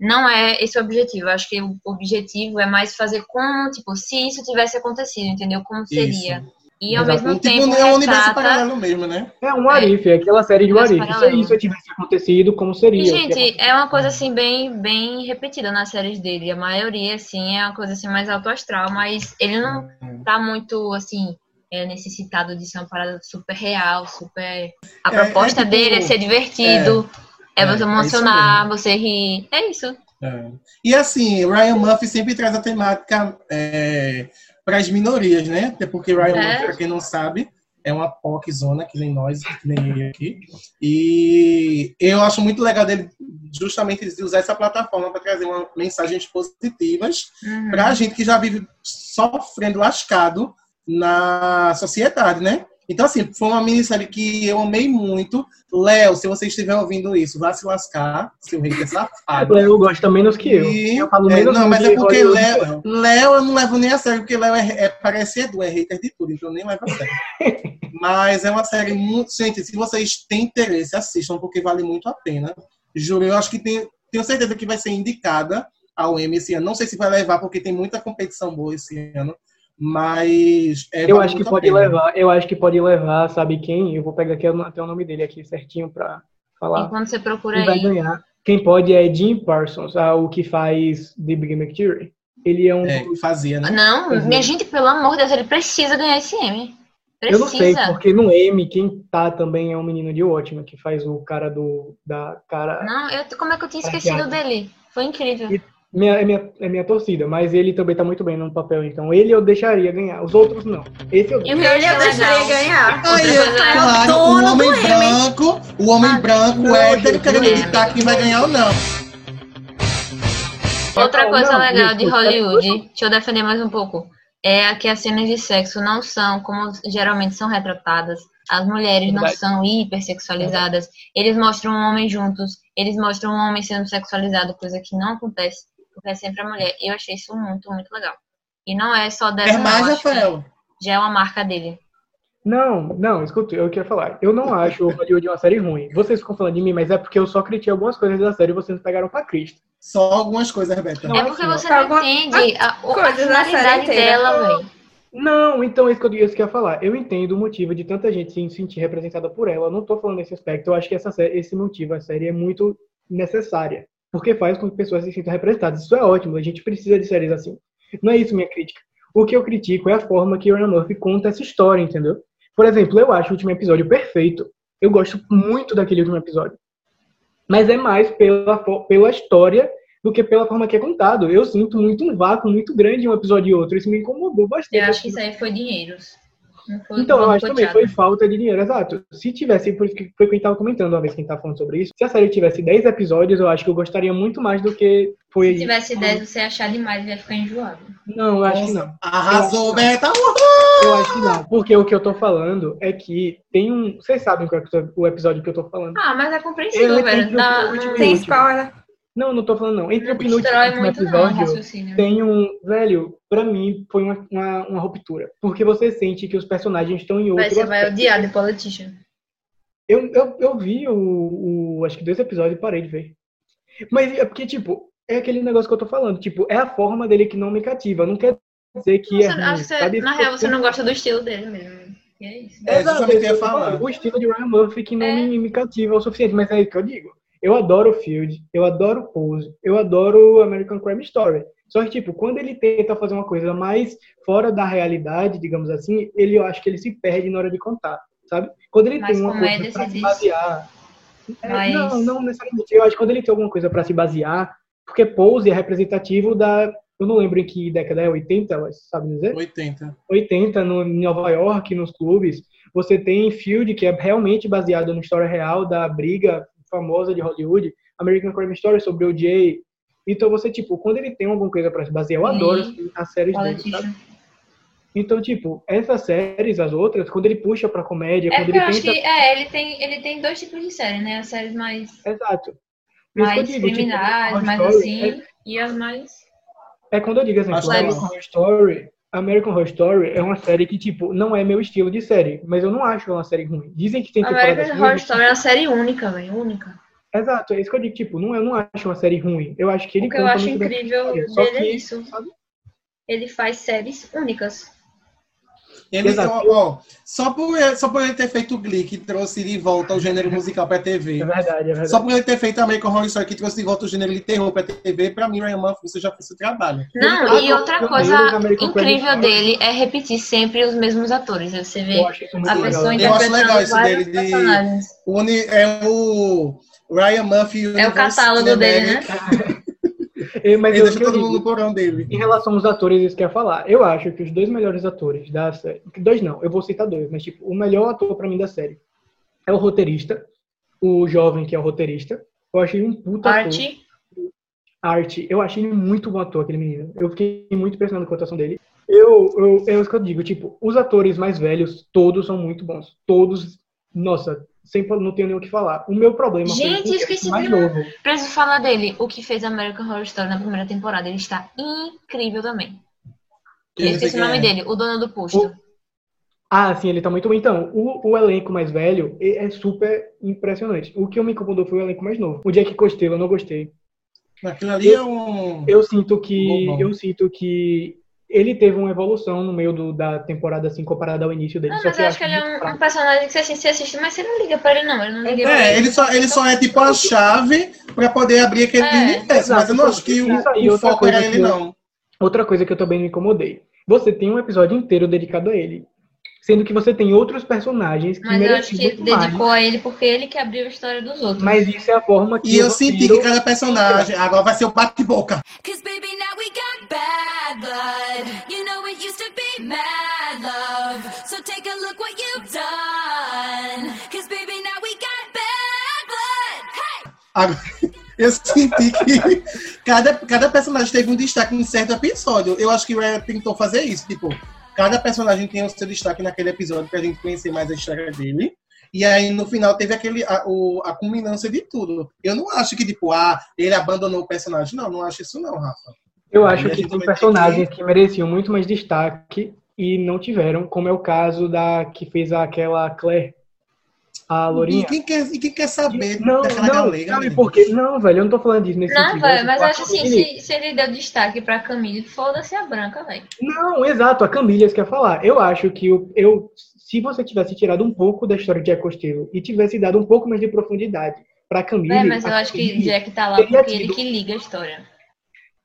não é esse o objetivo. Eu acho que o objetivo é mais fazer como, tipo, se isso tivesse acontecido, entendeu? Como seria. Isso. E ao Exato. mesmo tipo, tempo é um universo paralelo mesmo, né? É um Arif, é aquela série de Universo Arif. Se isso tivesse acontecido, como seria? E, gente, é uma coisa assim bem, bem repetida nas séries dele. A maioria, assim, é uma coisa assim mais alto astral, mas ele não tá muito assim. É necessitado de ser uma parada super real, super. A É, proposta é tipo- dele é ser divertido, é, é, você é emocionar, isso você rir. É isso. É. E assim, Ryan Murphy sempre traz a temática para as minorias, né? Até porque Ryan É. Para quem não sabe, é uma POC zona, que nem nós, que nem eu aqui. E eu acho muito legal dele justamente de usar essa plataforma para trazer uma, mensagens positivas Uhum. para a gente que já vive sofrendo lascado na sociedade, né? Então, assim, foi uma minissérie que eu amei muito. Léo, se você estiver ouvindo isso, vá se lascar, seu hater safado. Léo gosta menos que eu. E- eu falo é, menos não, mas é porque Léo. Léo eu não levo nem a sério, porque Léo é, é, parece Edu, é hater de tudo, então eu nem levo a sério. *laughs* mas é uma série muito. Gente, se vocês têm interesse, assistam, porque vale muito a pena. Juro, eu acho que tem, tenho certeza que vai ser indicada ao Emmy esse ano. Não sei se vai levar, porque tem muita competição boa esse ano. Mas. é, Eu acho que pode pena. levar, eu acho que pode levar, sabe quem? Eu vou pegar aqui até o nome dele aqui certinho pra falar. Enquanto você procura Quem vai aí. ganhar. Quem pode é Jim Parsons, ah, o que faz The Big Bang Theory. Ele é um. É, fazia, né? Não, é. minha gente, pelo amor de Deus, ele precisa ganhar esse M. eu não sei, Precisa. porque no M, quem tá também é um menino de ótimo, que faz o cara do. da cara. Não, eu, como é que eu tinha Tá esquecido dele? Foi incrível. E- Minha, é, minha, é minha torcida, mas ele também tá muito bem no papel, então ele eu deixaria ganhar. Os outros não. Esse eu E o Ele eu eu deixaria ganhar. Aí, é é claro, o homem branco, o homem Ah, branco não, hétero gente, querendo é. ditar quem vai ganhar ou não. Outra coisa não, legal isso, de é Hollywood, deixa eu defender mais um pouco, é que as cenas de sexo não são como geralmente são retratadas. As mulheres não são hipersexualizadas. Eles mostram um homem juntos, eles mostram um homem sendo sexualizado, coisa que não acontece, porque é sempre a mulher. Eu achei isso muito, muito legal. E não é só dessa, Quer mais, não, acho que Rafael? já é uma marca dele. Não, não, escuta, eu queria falar. Eu não acho o Hollywood uma série ruim. Vocês ficam falando de mim, mas é porque eu só critiquei algumas coisas da série e vocês pegaram pra Cristo. Só algumas coisas, Rebeca. Não, é porque assim, você não Alguma- entende a, a finalidade dela, velho. Não, então é isso que eu, isso que eu ia falar. Eu entendo o motivo de tanta gente se sentir representada por ela. Eu não tô falando nesse aspecto. Eu acho que essa série, esse motivo, a série é muito necessária. Porque faz com que pessoas se sintam representadas. Isso é ótimo, a gente precisa de séries assim. Não é isso minha crítica. O que eu critico é a forma que Ryan Murphy conta essa história, entendeu? Por exemplo, eu acho o último episódio perfeito. Eu gosto muito daquele último episódio. Mas é mais pela, pela história do que pela forma que é contado. Eu sinto muito um vácuo muito grande um episódio e outro. Isso me incomodou bastante. Eu acho que isso aí foi dinheiros. Então, eu acho também, foi falta de dinheiro, exato. Se tivesse, por isso que foi o que a gente tava comentando uma vez que a gente tava falando sobre isso, se a série tivesse 10 episódios, eu acho que eu gostaria muito mais do que foi. Se tivesse 10, você ia achar demais e ia ficar enjoado. Não, eu acho que não. Arrasou, Eu acho Beta! Eu acho que não, porque o que eu tô falando é que tem um. Vocês sabem qual é o episódio que eu tô falando. Ah, mas é compreensível, Ele velho. não, Tem spoiler. Não, não tô falando não. Entre não o penúltimo e o último não, o episódio, raciocínio. tem um. Velho, pra mim foi uma, uma, uma ruptura. Porque você sente que os personagens estão em outro. Vai, você vai aspecto. odiar The Politician. Eu, eu, eu vi o, o. Acho que dois episódios e parei de ver. Mas é porque, tipo, é aquele negócio que eu tô falando. Tipo, é a forma dele que não me cativa. Não quer dizer que Você- é ruim, acho que você- na real, você não gosta do estilo dele mesmo. E é isso. É, Exato, o eu ia falar. O estilo de Ryan Murphy que não É. me, me cativa o suficiente, mas é isso que eu digo. Eu adoro Field, eu adoro o Pose, eu adoro o American Crime Story. Só que, tipo, quando ele tenta fazer uma coisa mais fora da realidade, digamos assim, ele, eu acho que ele se perde na hora de contar, sabe? Quando ele Mas tem uma coisa pra se basear... É, Mas- Não, não necessariamente. Eu acho que quando ele tem alguma coisa pra se basear, porque Pose é representativo da... Eu não lembro em que década é, 80, mas sabe dizer? 80. 80 no, em Nova York, nos clubes. Você tem Field, que é realmente baseado na história real da briga famosa de Hollywood, American Crime Story sobre o Jay. Então você, tipo, quando ele tem alguma coisa pra se basear, eu E adoro as, séries dele, sabe? Então, tipo, essas séries, as outras, quando ele puxa pra comédia, É quando ele eu acho tenta... que é, ele tem, ele tem dois tipos de série, né? As séries mais, Exato. Por mais digo, tipo, criminais, Horror mais Story assim, e as mais. É, é quando eu digo assim, tipo, Horror Story, American Horror Story é uma série que, tipo, não é meu estilo de série, mas eu não acho uma série ruim. Dizem que tem temporadas American Horror ruins, Story é uma série única, velho, única. Exato, é isso que eu digo, tipo, não, eu não acho uma série ruim. Eu acho que ele O que eu acho incrível dele é isso. sabe? Ele faz séries únicas. Ele, ó, ó, só, por, só por ele ter feito o Glee, que trouxe de volta o gênero musical pra TV. É verdade, é verdade. Só por ele ter feito American Horror Story, que trouxe de volta o gênero de terror pra TV, pra mim, Ryan Murphy, você já fez seu trabalho. Não, Ah, e outra coisa incrível dele é repetir sempre os mesmos atores. Aí Você vê a legal. pessoa Eu acho legal interpretando isso dele de-. O uni- é o Ryan Murphy É o catálogo dele, né? É, Mas Ele eu, deixa todo digo, mundo no porão dele. em relação aos atores, isso que eu ia falar. Eu acho que os dois melhores atores da série. Dois não, eu vou citar dois, mas tipo, o melhor ator pra mim da série é o roteirista, o jovem que é o roteirista. Eu achei um puta ator. Arte, Arte, eu achei ele muito bom ator, aquele menino. Eu fiquei muito impressionado com a atuação dele. Eu, eu, é isso que eu digo, tipo, os atores mais velhos, todos são muito bons. Todos, nossa, sempre não tenho nem o que falar. O meu problema foi Gente, o esqueci mais de- novo. preciso falar dele. O que fez American Horror Story na primeira temporada. Ele está incrível também. Eu esqueci o quem nome é? dele, o dono do posto. Ah, sim, ele tá muito bom. Então, o, o elenco mais velho é é super impressionante. O que eu me incomodou foi o elenco mais novo. O Jack Costello eu não gostei. Aquilo ali é um. Eu sinto que Bom, bom. eu sinto que ele teve uma evolução no meio do- da temporada assim comparada ao início dele. Não, Só mas eu acho que ele é um, um personagem que você assiste, você assiste, mas você não liga pra ele, não. Ele não liga pra É, ele. ele só, ele só é tipo a chave pra poder abrir aquele É, universo, mas eu não acho que o, aí, o foco era coisa ele, eu- não. Outra coisa que eu também me incomodei. Você tem um episódio inteiro dedicado a ele. Sendo que você tem outros personagens que Mas eu acho que ele mais. dedicou a ele porque ele que abriu a história dos outros. Mas isso é a forma que E eu o senti que cada personagem agora vai ser o bate-boca. Cause baby, now we got bad blood. You know it used to be mad love. So take a look what you've done. Cause baby, now we got bad blood. Hey! Agora, *laughs* Eu senti que cada, cada personagem teve um destaque em certo episódio. Eu acho que o Ryan tentou fazer isso. Tipo, cada personagem tem o seu destaque naquele episódio pra gente conhecer mais a história dele. E aí, no final, teve aquele, a, o, a culminância de tudo. Eu não acho que, tipo, ah, ele abandonou o personagem. Não, não acho isso não, Rafa. Eu acho a que tem personagens que mereciam muito mais destaque e não tiveram, como é o caso da que fez aquela Claire, a E Lourinha. quem quer, e quem quer saber Não, daquela não, galega? sabe por quê? Não, velho, eu não tô falando disso nesse Não, sentido. velho, mas eu acho assim, se, se ele deu destaque pra Camille, foda-se a branca, velho. Não, exato, a Camilhas quer falar. Eu acho que eu, eu, se você tivesse tirado um pouco da história de Jack Costello e tivesse dado um pouco mais de profundidade pra Camille. É, mas eu acho que Camille Jack tá lá porque ele que liga a história.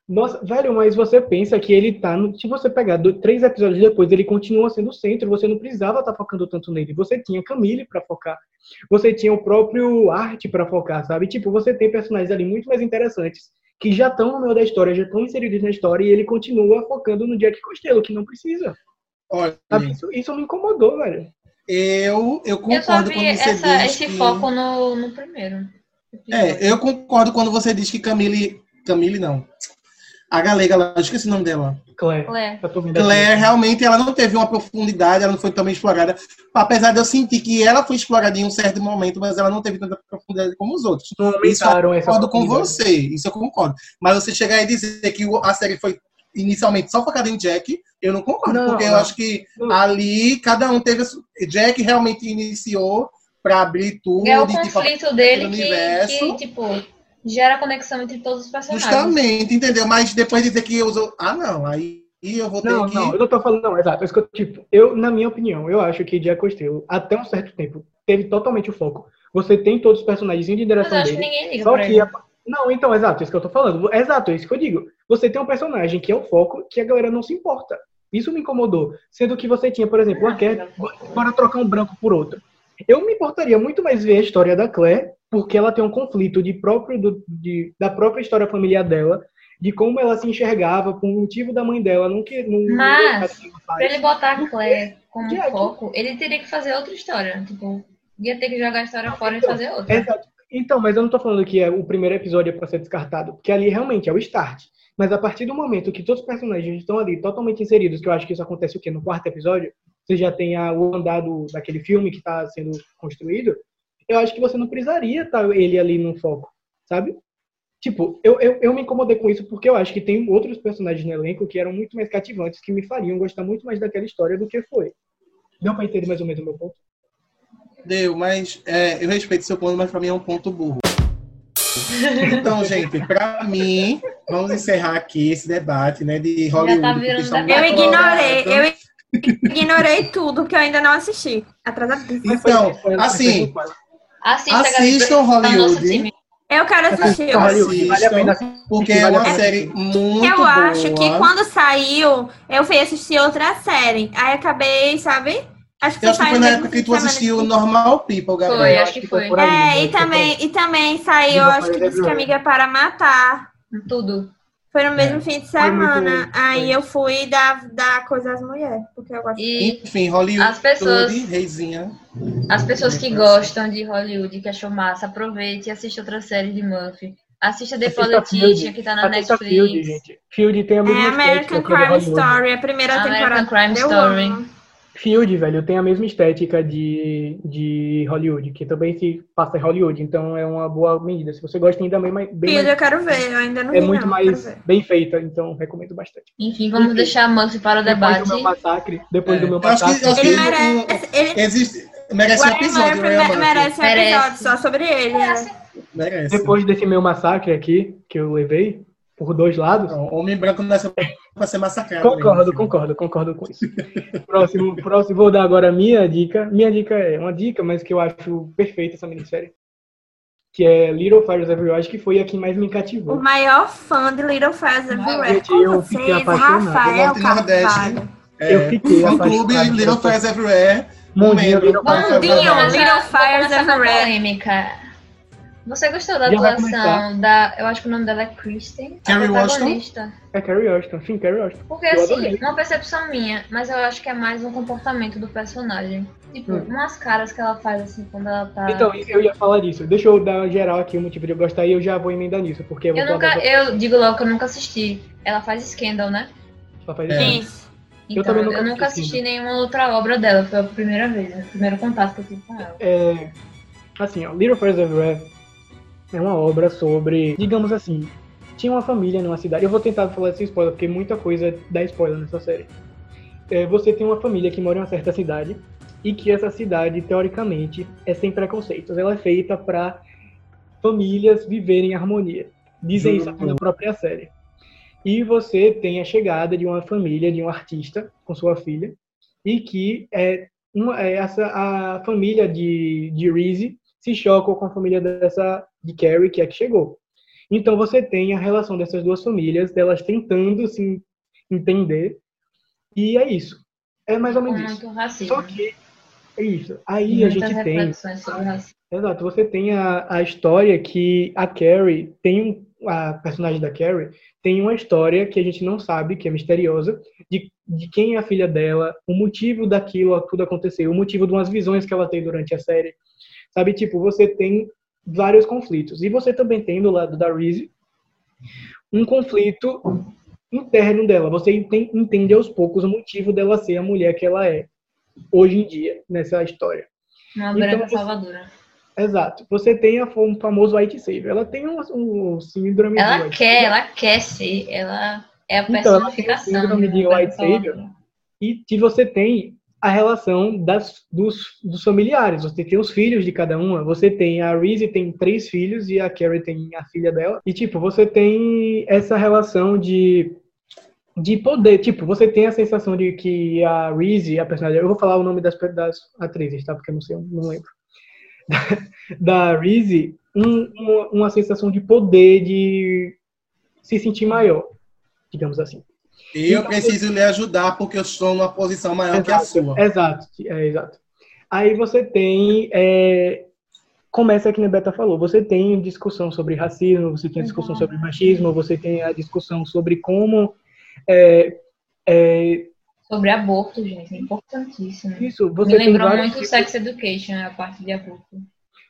Nossa, velho, mas você pensa que ele tá. No... Se você pegar do- três episódios depois, ele continua sendo o centro, você não precisava estar focando tanto nele. Você tinha Camille pra focar. Você tinha o próprio Arte pra focar, sabe? Tipo, você tem personagens ali muito mais interessantes que já estão no meio da história, já estão inseridos na história e ele continua focando no Jack Costello, que não precisa. Olha? Isso, isso me incomodou, velho. eu, eu Eu só concordo vi quando você essa, diz esse que... foco no, no primeiro. É, eu concordo quando você diz que Camille... Camille não. A galega lá, eu esqueci o nome dela. Claire. Claire. Claire, realmente, ela não teve uma profundidade, ela não foi tão bem explorada. Apesar de eu sentir que ela foi explorada em um certo momento, mas ela não teve tanta profundidade como os outros. Isso eu concordo com você, isso eu concordo. Mas você chegar e dizer que a série foi inicialmente só focada em Jack, eu não concordo, Não, porque eu não. acho que ali cada um teve. Jack realmente iniciou para abrir tudo, É o tipo, conflito dele do que, que, tipo, gera conexão entre todos os personagens. justamente, entendeu? Mas depois dizer que usou. Ah, não, aí eu vou ter Não, que. não, eu não tô falando, não, exato. É isso que eu, tipo, eu, na minha opinião, eu acho que Jack Costello, até um certo tempo, teve totalmente o foco. Você tem todos os personagens indo em Mas eu direção acho que dele. ninguém liga Só que ele. a- Não, então, exato, é isso que eu tô falando. Exato, é isso que eu digo. Você tem um personagem que é o foco, que a galera não se importa. Isso me incomodou. Sendo que você tinha, por exemplo, a Claire, bora trocar um branco por outro. Eu me importaria muito mais ver a história da Claire, porque ela tem um conflito de próprio, do- de- da própria história familiar dela, de como ela se enxergava, por um motivo da mãe dela, não que não, Mas. Pra ele botar a Claire como Jack. foco, ele teria que fazer outra história. Tipo, ia ter que jogar a história fora e então, fazer outra. Exato. Então, mas eu não tô falando que é o primeiro episódio é pra ser descartado, porque ali realmente é o start. Mas a partir do momento que todos os personagens estão ali totalmente inseridos, que eu acho que isso acontece o quê? No quarto episódio, você já tem a, o andar do, daquele filme que tá sendo construído, eu acho que você não precisaria estar ele ali no foco, sabe? Tipo, eu, eu, eu me incomodei com isso porque eu acho que tem outros personagens no elenco que eram muito mais cativantes, que me fariam gostar muito mais daquela história do que foi. Deu pra entender mais ou menos o meu ponto? Deu, mas é, eu respeito seu ponto, mas pra mim é um ponto burro. Então, gente, pra mim, vamos encerrar aqui esse debate, né, de Hollywood. tá virando estamos Eu ignorei, eu ignorei tudo que eu ainda não assisti. Atrasadíssima. Então, Foi- foi- assim, Assista, Assistam tá Hollywood. Eu quero assistir. Assistam assistir, porque é uma série muito Eu boa. acho que quando saiu, eu fui assistir outra série. Aí acabei, sabe? Acho que Eu acho que foi na época que tu assistiu Normal People, Gabriel. Foi, Eu acho que foi. É, né? e também, e também saiu, acho que disse que. Amiga é para Matar. Tudo. Foi no mesmo É. fim de Foi semana. Aí foi. eu fui dar, dar coisa às mulheres, porque eu gosto. E Enfim, Hollywood, As pessoas- reizinha. as pessoas que gostam de Hollywood, que achou massa, aproveite e assista outra série de Murphy. Assista The Politician, que tá na Assista Netflix. Field, gente. Field tem a mesma É American Crime. Story, a primeira American temporada. Crime eu Story. Field, velho, tem a mesma estética de, de Hollywood, que também se passa em Hollywood, então é uma boa medida. Se você gosta ainda bem, mais- bem Field mais, eu quero ver, eu ainda não é vi, muito não, mais bem feita, então recomendo bastante. Enfim, vamos Enfim. deixar Murphy para o Depois debate. do meu massacre, depois É. do meu Eu acho que- massacre, eu acho Ele que- merece. Ele, Existe, merece um episódio, Murphy né, me- Amanda? merece um Merece. episódio só sobre ele. né? Merece. depois desse meu massacre aqui, que eu levei, por dois lados, Não, homem branco nasceu pra ser massacrado. Concordo, né? concordo, concordo com isso. próximo, próximo, vou dar agora a minha dica. Minha dica é uma dica, mas que eu acho perfeita essa minissérie. Que é Little Fires Everywhere, acho que foi a que mais me O cativou. maior fã de Little Fires Everywhere eu fiquei apaixonado. Rafael e Nordeste. Carvalho. É, Eu fiquei Fã clube Little Fires Everywhere. Mundinho. Little Fires Mundinho. Little Everywhere. Você gostou da atuação da. Eu acho que o nome dela é Kristen. Carrie protagonista. É Carrie Washington, sim, Carrie Washington. Porque Eu assim, adorei. uma percepção minha, mas eu acho que é mais um comportamento do personagem. Tipo, Hum. umas caras que ela faz assim quando ela tá. Então, eu ia falar disso. Deixa eu dar geral aqui o motivo de eu gostar e eu já vou emendar nisso, porque eu eu nunca. falar- Eu digo logo que eu nunca assisti. Ela faz Scandal, né? Só faz É. isso. Então, eu, também nunca nunca assisti nenhuma outra obra dela. Foi a primeira vez, né? o primeiro contato que eu tive com ela. É, assim, ó, Little Fires Everywhere é uma obra sobre, digamos assim, tinha uma família numa cidade. Eu vou tentar falar sem spoiler, porque muita coisa dá spoiler nessa série. É, você tem uma família que mora em uma certa cidade e que essa cidade, teoricamente, é sem preconceitos. Ela é feita para famílias viverem em harmonia. Dizem isso aqui na própria série. E você tem a chegada de uma família, de um artista com sua filha, e que é uma, é essa, a família de, de Reese se chocam com a família dessa de Carrie, que é que chegou. Então você tem a relação dessas duas famílias, delas tentando se entender, e é isso. É mais ou menos Com isso. racismo. Só que é isso. Aí a gente tem. Exato, você tem a, a história que a Carrie tem um, a personagem da Carrie tem uma história que a gente não sabe, que é misteriosa, de, de quem é a filha dela, o motivo daquilo tudo acontecer, o motivo de umas visões que ela tem durante a série. Sabe, tipo, você tem vários conflitos. E você também tem do lado da Reese um conflito interno dela. Você enten- entende aos poucos o motivo dela ser a mulher que ela é hoje em dia nessa história. Uma Então, você- salvadora. Exato. Você tem a, o famoso white savior. Ela tem um, um síndrome de Ela white quer, savior. ela quer ser, ela é a Então, ela tem personificação. síndrome de white savior. E que você tem a relação das, dos, dos familiares. Você tem os filhos de cada uma. Você tem a Reese tem três filhos e a Carrie tem a filha dela. E, tipo, você tem essa relação de de poder, tipo, você tem a sensação de que a Reese, a personagem, eu vou falar o nome das, das atrizes, tá? Porque eu não sei, eu não lembro. *laughs* da Reese, um- uma, uma sensação de poder, de se sentir maior, digamos assim. Eu Então, preciso lhe ajudar porque eu estou numa posição maior que a sua. Exato, é, exato. Aí você tem. é, começa que a Beta falou, você tem discussão sobre racismo, você tem a discussão Uhum. sobre machismo, você tem a discussão sobre como. é, é, Sobre aborto, gente, é importantíssimo. isso, Me você tem lembrou muito tipos- Sex Education, a parte de aborto.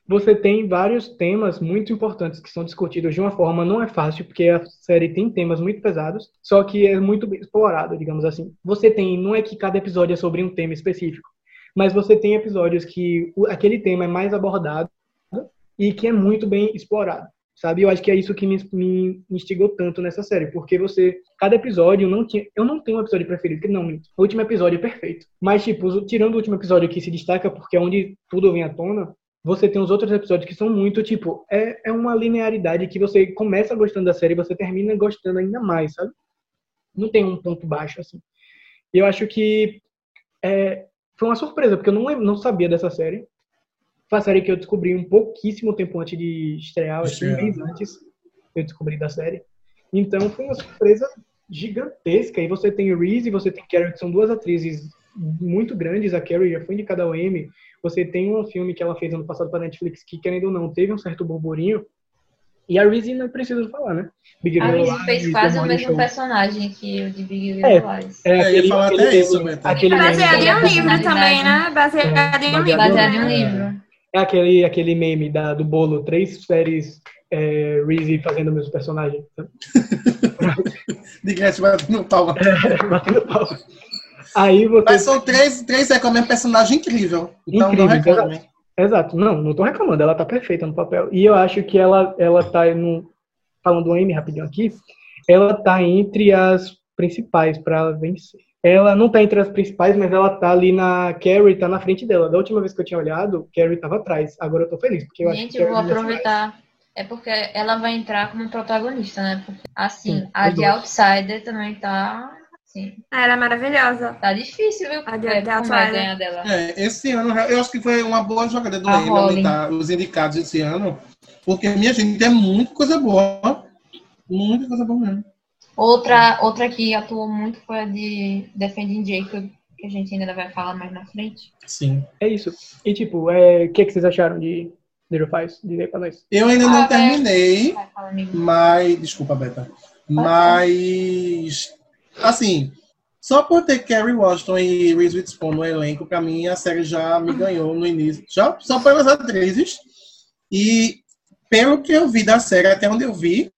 Você tem vários temas muito importantes que são discutidos de uma forma não é fácil, porque a série tem temas muito pesados, só que é muito explorado, digamos assim. Você tem, não é que cada episódio é sobre um tema específico, mas você tem episódios que aquele tema é mais abordado e que é muito bem explorado. Sabe, eu acho que é isso que me, me instigou tanto nessa série, porque você, cada episódio não tinha, eu não tenho um episódio preferido, que não. O último episódio é perfeito, mas tipo, tirando o último episódio que se destaca porque é onde tudo vem à tona, você tem os outros episódios que são muito, tipo, é, é uma linearidade que você começa gostando da série e você termina gostando ainda mais, sabe? Não tem um ponto baixo, assim. E eu acho que é, foi uma surpresa, porque eu não, não sabia dessa série. Foi uma série que eu descobri um pouquíssimo tempo antes de estrear, acho que um mês antes eu descobri da série. Então foi uma surpresa gigantesca. E você tem Reese e você tem Carrie, que são duas atrizes muito grandes. A Carrie já foi indicada ao Emmy. Você tem um filme que ela fez ano passado para Netflix que, querendo ou não, teve um certo burburinho. E a Reese não precisa falar, né? Big A Reese fez The quase o mesmo Show. personagem que o de Big É, Little Lies. É, É, eu ia aquele, falar aquele, até isso, meme- Beto. aquele Baseado em um livro também, né? Baseado em um É, livro. Baseado em um livro. É aquele, aquele meme da, do bolo, três séries é, Reese fazendo o mesmo personagem. De Gretchen batendo palma. Batendo pau. *laughs* Aí você. Mas são três, três é com a mesma personagem incrível. Então não Incrível, reclame. Exato, não, não tô reclamando, ela tá perfeita no papel. E eu acho que ela, ela tá no. Falando do Amy rapidinho aqui, ela tá entre as principais pra vencer. Ela não tá entre as principais, mas ela tá ali na. Carrie tá na frente dela. Da última vez que eu tinha olhado, Carrie tava atrás. Agora eu tô feliz, porque eu acho Gente, que eu vou já aproveitar. É porque ela vai entrar como protagonista, né? Porque, assim, Sim, a de. Outsider também tá. Assim, Ah, Ela é maravilhosa. tá difícil, viu? A de- É, de como vai Outsider. ganhar dela. É, esse ano eu acho que foi uma boa jogada do Holly. aumentar os indicados esse ano. Porque, minha gente, é muita coisa boa. Muita coisa boa mesmo. Outra, outra que atuou muito foi a de Defending Jacob, que a gente ainda vai falar mais na frente. Sim. É isso. E tipo, é, o que, que vocês acharam de Little Fires? Diz aí pra nós. Eu ainda não Ah, é. terminei, Vai, fala, amigo. mas. Desculpa, Beta. Mas. Assim, só por ter Kerry Washington e Reese Witherspoon no elenco, pra mim a série já me ganhou no início. Já, só pelas atrizes. E pelo que eu vi da série, até onde eu vi,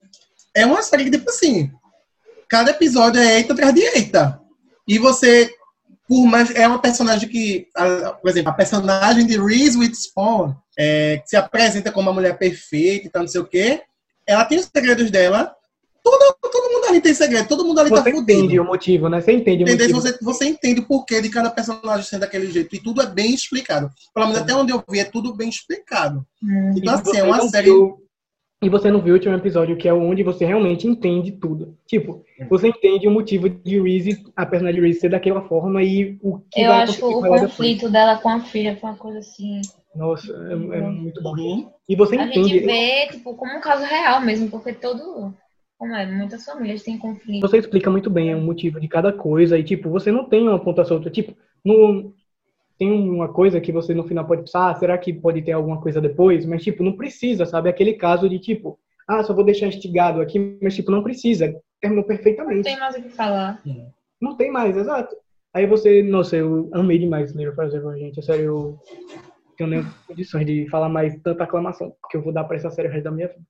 é uma série que, tipo assim, cada episódio é eita atrás de eita. E você, por mais. É uma personagem que. por exemplo, a personagem de Reese Witherspoon, é, que se apresenta como uma mulher perfeita e tal, não sei o quê, ela tem os segredos dela. Todo, todo mundo ali tem segredo, todo mundo ali Você tá entende fudido. o motivo, né? Você entende o Entendeu? motivo. Você, você entende o porquê de cada personagem ser daquele jeito. E tudo é bem explicado. Pelo menos até onde eu vi, é tudo bem explicado. Hum. Então, E assim, você é uma não série. viu- E você não viu o último episódio, que é onde você realmente entende tudo. Tipo, você entende o motivo de Reese, a personagem de Reese ser daquela forma e o que Eu vai acho o ela depois. conflito dela com a filha foi uma coisa assim. Nossa, é, é muito bom. Uhum. E você A entende. gente vê, tipo, como um caso real mesmo, porque todo. Como é, muitas famílias têm conflito. Você explica muito bem o motivo de cada coisa e, tipo, você não tem uma ponta solta. Tipo, no, tem uma coisa que você no final pode pensar, ah, será que pode ter alguma coisa depois? Mas, tipo, não precisa, sabe? Aquele caso de, tipo, ah, só vou deixar instigado aqui, mas, tipo, não precisa. Terminou Não perfeitamente. tem mais o que falar. Não tem mais, exato. Aí você, nossa, eu amei demais ler fazer com a gente. É sério, eu tenho nem condições de falar mais tanta aclamação, porque eu vou dar pra essa série o resto da minha vida.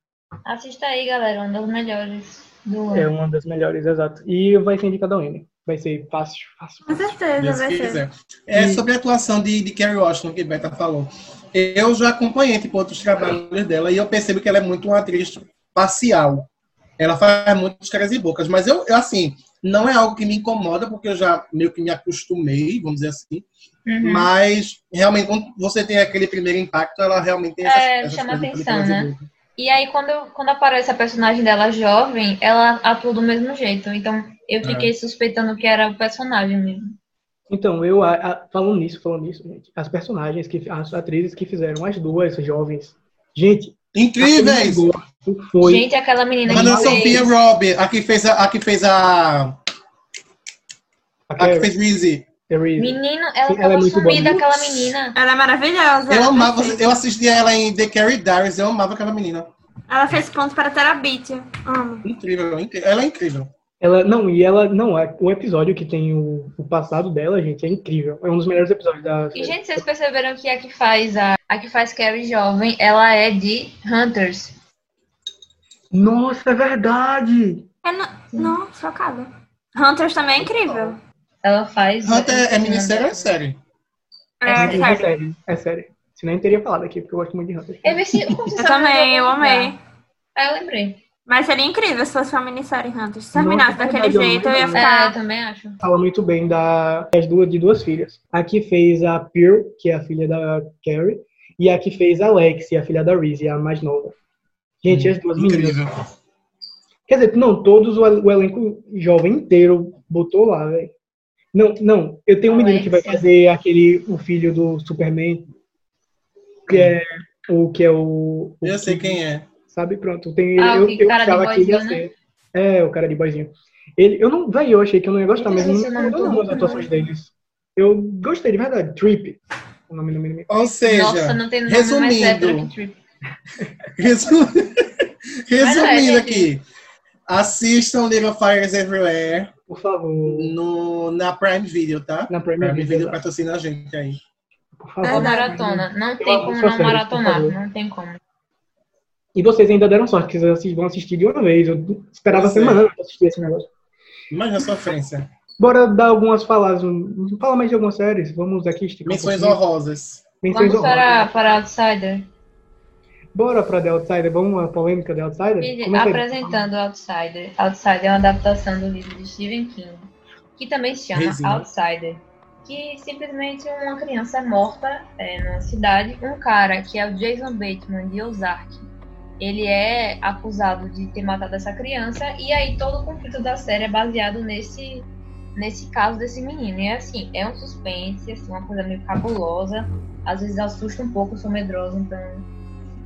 Assista aí, galera, uma das melhores do É ano. uma das melhores, exato. E vai ser indicada ao N. Vai ser fácil, fácil. Com certeza, vai ser. É E- sobre a atuação de, de Kerry Washington, que Beta falou. Eu já acompanhei tipo, outros trabalhos dela e eu percebo que ela é muito uma atriz parcial. Ela faz muitos caras e bocas, mas eu, eu, assim, não é algo que me incomoda, porque eu já meio que me acostumei, vamos dizer assim. Uhum. Mas, realmente, quando você tem aquele primeiro impacto, ela realmente tem É, essas chama atenção, né? bocas. E aí, quando, quando aparece a personagem dela jovem, ela atua do mesmo jeito. Então, eu fiquei suspeitando que era o personagem mesmo. Então, eu, a- a- falando nisso, falando nisso, gente, as personagens, que, as atrizes que fizeram as duas jovens, gente, Incríveis! foi. Gente, aquela menina Ana que Sofia fez... Robb, a que fez a, a que fez a, a a que fez Reezy. Menino, ela ela é muito sumida, boa. aquela menina. Ela é maravilhosa. Eu amava, fez- eu assistia ela em The Carrie Diaries, eu amava aquela menina. Ela fez pontos para Terabit. Amo. Incrível, incrível. ela é incrível. Ela, não, e ela, não, é, o episódio que tem o, o passado dela, gente, é incrível. É um dos melhores episódios da E, série. gente, vocês perceberam que a que faz a, a que faz Carrie jovem, ela é de Hunters. Nossa, é verdade! É no... Não, chocada. Hunters também é incrível. Ela faz. Hunter é minissérie ou é série? É, É, sério. sério, é sério. Senão eu teria falado aqui, porque eu gosto muito de Hunter. Eu, se, Eu também, eu amei. Ah, eu lembrei. Mas seria incrível se fosse uma minissérie Hunters. Se terminasse Nossa, é daquele verdade, eu jeito, eu ia lembro. É, eu ficar. também acho. Fala muito bem da, das duas, de duas filhas. A que fez a Pearl, que é a filha da Carrie, e a que fez a Alex, a filha da Reese, a mais nova. Gente, as duas meninas. Incrível. Quer dizer, não, todos o, o elenco jovem inteiro botou lá, velho. Não, não, eu tenho um menino que vai fazer aquele, o filho do Superman, que é o que é o. o Eu sei que- quem é. Sabe, pronto, tem Ah, eu, eu cara de achava que ele ia boyzinho, né? ser. É, o cara de boizinho. Ele, eu não, velho, eu achei que eu não ia gostar, Eu mas não as atuações deles. Eu gostei de verdade, Trip, o nome do menino. Ou seja, Nossa, não tem nome mais resumindo, hétero que Trip. *laughs* resu- resumindo é, aqui, assistam Little Fires Everywhere Por favor, no, na Prime Video, tá? na Prime Prime Video, Video patrocina a gente aí. por favor. maratona. Não tem como não série, maratonar. Não tem como. E vocês ainda deram sorte, que vocês vão assistir de uma vez. Eu esperava Tá semana pra assistir esse negócio. Imagina a sofrência. Bora dar algumas falas, um- fala mais de algumas séries. Vamos aqui esticar um Menções pouquinho. honrosas. Menções Vamos honrosas. para, para Outsider. Bora pra The Outsider, vamos uma polêmica The Outsider? Apresentando Outsider. Outsider é uma adaptação do livro de Stephen King, que também se chama Resina. Outsider. Que simplesmente uma criança é morta é, numa cidade. Um cara, que é o Jason Bateman de Ozark, ele é acusado de ter matado essa criança. E aí todo o conflito da série é baseado nesse, nesse caso desse menino. E é assim, é um suspense, assim, uma coisa meio cabulosa. Às vezes assusta um pouco, eu sou medrosa, então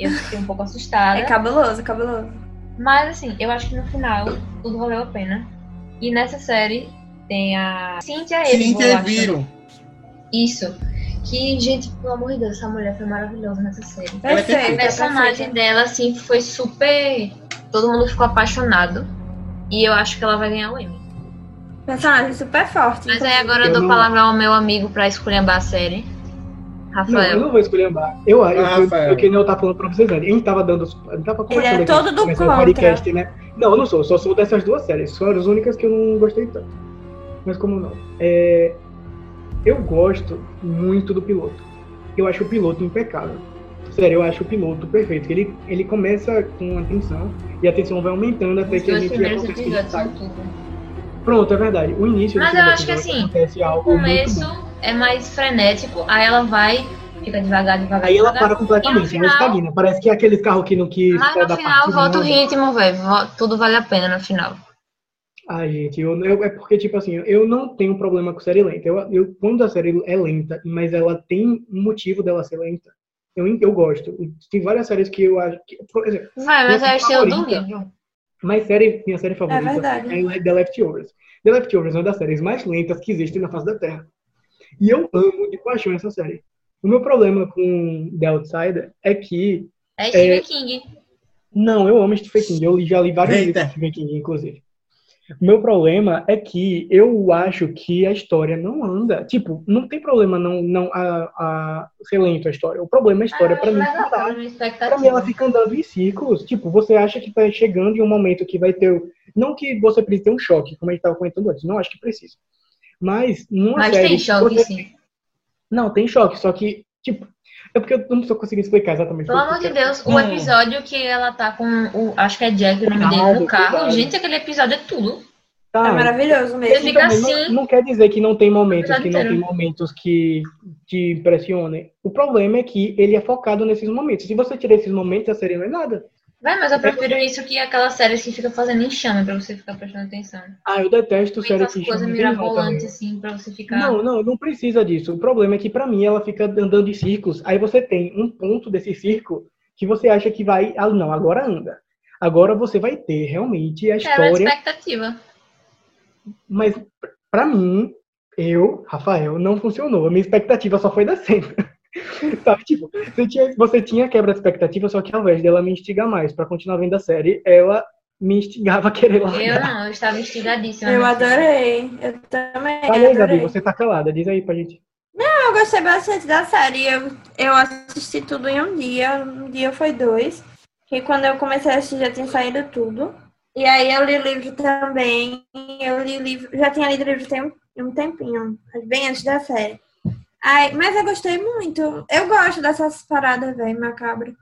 eu fiquei um pouco assustada. É cabuloso, cabuloso. Mas assim, eu acho que no final tudo valeu a pena. E nessa série tem a Cynthia Erivo, Cynthia acho. Eviro. Isso. Que, gente, pelo amor de Deus, essa mulher foi maravilhosa nessa série. É O Perfeita, personagem perfeita. dela, assim, foi super. Todo mundo ficou apaixonado. E eu acho que ela vai ganhar o Emmy. Personagem super forte. Mas aí agora eu Eu dou não- palavra ao meu amigo pra escolher a série. Não, eu Rafael. não vou escolher Ambar. Eu, eu, eu, Rafael. eu, que nem eu tava falando pra vocês antes. A gente tava dando. Gente tava conversando é aqui, todo do contra. podcast, né? Não, eu não sou. Só sou dessas duas séries. São as únicas que eu não gostei tanto. Mas como não? É, eu gosto muito do piloto. Eu acho o piloto impecável. Sério, eu acho o piloto perfeito. Ele, ele começa com a tensão e a tensão vai aumentando até Os que a gente primeiros episódios são tudo. Pronto, é verdade. O início Mas eu acho que assim, O começo é mais frenético, aí ela vai, fica devagar, devagar. Aí ela devagar. para completamente, final- estagna. Parece que é aqueles carros que não quis Mas no final volta o ritmo, velho. Tudo vale a pena no final. Ai, gente, eu, eu- é porque, tipo assim, eu não tenho problema com série lenta. Eu, eu, quando a série é lenta, mas ela tem um motivo dela ser lenta, Eu, eu gosto. Tem várias séries que eu acho que. Por exemplo, Vai, mas Minha é o do livro. Mais série, minha série favorita verdade. é The Leftovers. The Leftovers é uma das séries mais lentas que existem na face da Terra. E eu amo de paixão essa série. O meu problema com The Outsider é que. É Stephen King. Não, eu amo Stephen King. Eu já li vários Eita. livros de Stephen King, inclusive. O meu problema é que eu acho que a história não anda. Tipo, não tem problema não, não a, a ser lento a história. O problema é a história, mim, não não, dá. uma Pra mim, ela fica andando em ciclos. Tipo, você acha que tá chegando em um momento que vai ter. Não que você precise ter um choque, como a gente estava comentando antes. Não acho que precisa. Mas, numa Mas série. tem choque, você- sim. Não, tem choque. Só que, tipo. É porque eu não estou conseguindo explicar exatamente. Pelo o que eu amor de. Deus, o Hum. episódio que ela tá com o. Acho que é Jack o nome dele no carro. cuidado. Gente, aquele episódio é tudo. Tá, É maravilhoso Ele mesmo. fica também não- assim. Não, quer dizer que não tem momentos que não tem momentos que te impressionem. O problema é que ele é focado nesses momentos. Se você tirar esses momentos, a série não é nada. Vai, mas eu prefiro isso que aquelas séries que fica fazendo enxame pra você ficar prestando atenção. Ah, eu detesto série Muitas que atenção mirabolantes, também. assim, pra você ficar. Não, não, não precisa disso. O problema é que pra mim ela fica andando em círculos. Aí você tem um ponto desse círculo que você acha que vai, ah, não, agora anda. Agora você vai ter realmente a Era a história, expectativa. mas pra mim, eu, Rafael, não funcionou. A minha expectativa só foi descendo. Sabe, *laughs* tipo, você tinha, você tinha quebra de expectativa, só que ao invés dela me instigar mais pra continuar vendo a série, ela me instigava a querer Eu largar. não, eu estava instigadíssima. Eu filha. adorei. Eu também Falei, Gabi, adorei. você tá calada. Diz aí pra gente. Eu gostei bastante da série. Eu, eu assisti tudo em um dia. Um dia foi dois. Que quando eu comecei a assistir já tinha saído tudo. E aí eu li livro também. Eu li livro. Já tinha lido livro tem um, um tempinho. Bem antes da série. Ai, mas eu gostei muito. Eu gosto dessas paradas, velho, macabro.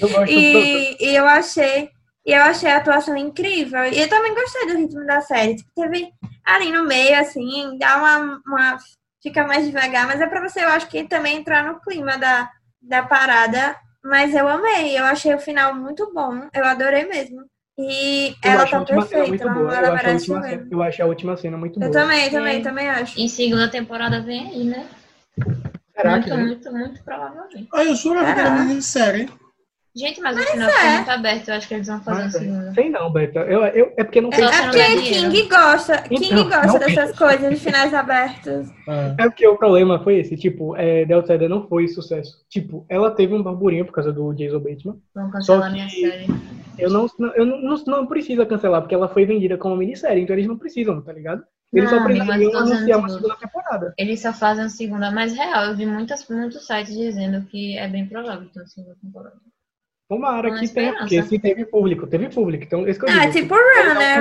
Eu gosto. E, e eu achei. E eu achei a atuação incrível. E eu também gostei do ritmo da série. Tipo, teve ali no meio, assim, dá uma, uma. Fica mais devagar, mas é pra você, eu acho que também entrar no clima da, da parada. Mas eu amei, eu achei o final muito bom. Eu adorei mesmo. E Eu ela tá perfeita. boa. Ela Eu acho, merece última, eu acho a última cena muito boa. Eu também, também, É. também acho. E segunda temporada vem aí, né? Será muito, vem? muito, muito provavelmente. Ah, eu jurava que era Caraca. minissérie. Gente, mas o final é. muito aberto. Eu acho que eles vão fazer a Mas, é. segunda. Sei não, Beta. Eu, eu, é porque não É tem. É não porque. King gosta. King Então, gosta não dessas coisas de finais abertos. Ah. *laughs* É porque o problema foi esse, tipo, é, Outsider não foi sucesso. Tipo, ela teve um burburinho por causa do Jason Bateman. Vão cancelar minha série. Eu não, não- eu não, não, não precisa cancelar, porque ela foi vendida como minissérie, então eles não precisam, tá ligado? Eles Não, só tô dizendo anunciar uma tudo. segunda temporada. Eles só fazem a segunda, mas real, eu vi muitas, muitos sites dizendo que é bem provável ter uma segunda temporada. Tomara Uma que tenha, porque se teve público, teve público. Então, esse que eu Ah, digo, tipo ela Run, né?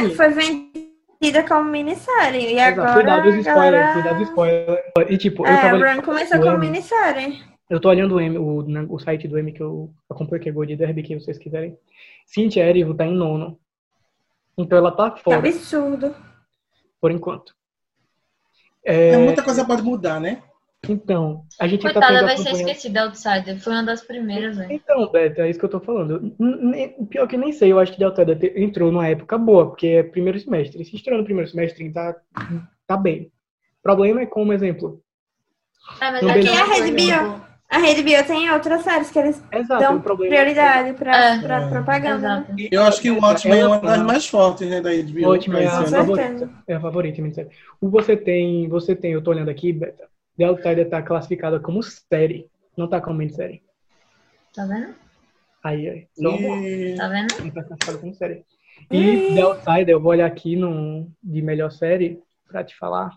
Run mim. foi vendida como minissérie. E Exato, agora. Cuidado dos spoilers, galera... cuidado dos spoilers. E tipo, eu É, tava Run começou como minissérie. Eu tô olhando o, M, o, na- o site do M que eu acompanho, que é Gold Derby, que vocês quiserem. Cynthia Erivo tá em nono. Então ela tá fora, absurdo. Por enquanto. É, É, muita coisa pode mudar, né? então, a gente tá Coitada, tendo vai ser acompanhando- esquecida Outsider. Foi uma das primeiras, né? Então, Beto, é isso que eu tô falando. Pior que nem sei, eu acho que Delta te- entrou numa época boa, porque é primeiro semestre. Se estreou no primeiro semestre, tá, tá bem. O problema é como exemplo. Ah, mas aqui vejo- é a Rede Bio. A Rede Bio tem outras séries que eles Exato, dão prioridade pra, É. pra É. propaganda. né? Eu acho que o Watchmen é uma das mais fortes, né, da HBO. O Watchmen é pra a favorita. É a favorita, minissérie. O você tem, você tem, eu tô olhando aqui, Beta. The Outsider tá classificada como série, não tá como minissérie. Tá vendo? Aí, aí. Só E- Tá vendo? não tá classificada como série. E The Outsider, eu vou olhar aqui no, de melhor série pra te falar.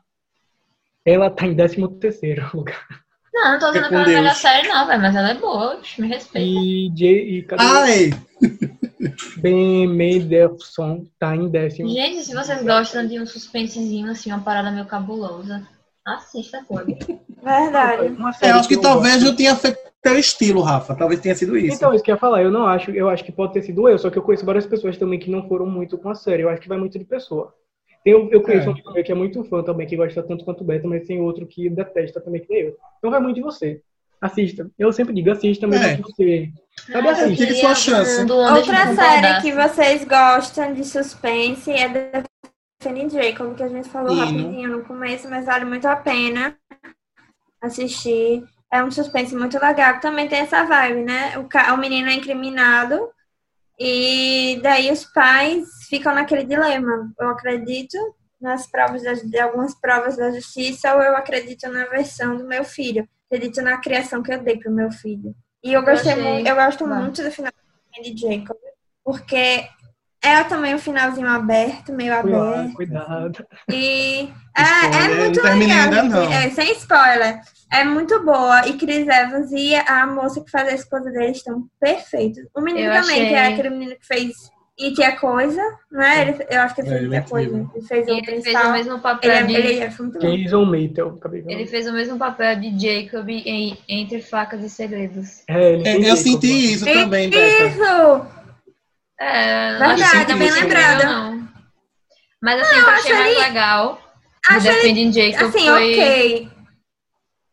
Ela tá em 13 terceiro *laughs* lugar. Não, não tô usando pela Deus. melhor série, não, velho. Mas ela é boa, me respeita. E, J, e cadê? Ai! Ben Mendelsohn tá em décimo. Gente, se vocês gostam de um suspensezinho, assim, uma parada meio cabulosa, assista, pô. Verdade. Uma É, série eu acho que eu talvez gosto. não tenha feito teu estilo, Rafa. Talvez tenha sido isso. Então, isso que eu ia falar, eu não acho, eu acho que pode ter sido eu, só que eu conheço várias pessoas também que não foram muito com a série. Eu acho que vai muito de pessoa. Tem, eu, eu conheço É. um amigo meu que é muito fã também, que gosta tanto quanto o Beto, mas tem outro que detesta também, que nem eu. Então vai muito de você. Assista. Eu sempre digo, assista, mas É. é. que você. Sabe Ah, queria sua chance. Outra série que vocês gostam de suspense é The Fanny Draco, que a gente falou Hino. rapidinho no começo, mas vale muito a pena assistir. É um suspense muito legal. Também tem essa vibe, né? O, ca- o menino é incriminado e daí os pais ficam naquele dilema. Eu acredito nas provas da- de algumas provas da justiça ou eu acredito na versão do meu filho. Acredito na criação que eu dei pro meu filho. E eu gostei achei muito, eu gosto bom. muito do final de Jacob, porque é também um finalzinho aberto, meio Cuidado, aberto. cuidado. E *laughs* é, é muito legal. ainda não. É, sem spoiler. É muito boa. E Chris Evans e a moça que faz a esposa dele estão perfeitos. O menino Eu também, achei- que é aquele menino que fez It é Coisa, né? Ele, eu acho que ele É, fez ele It é é Coisa. Ele fez E o ele fez o mesmo Ele, papel é, de. ele é. Jason de Ele fez o mesmo papel de Jacob em Entre Facas e Segredos. É, ele É, eu senti isso também. Isso! É, Verdade, não achei bem lembrada. Não. Mas assim, o que eu achei mais ele- legal ele- Defending Jacob Assim, foi. ok.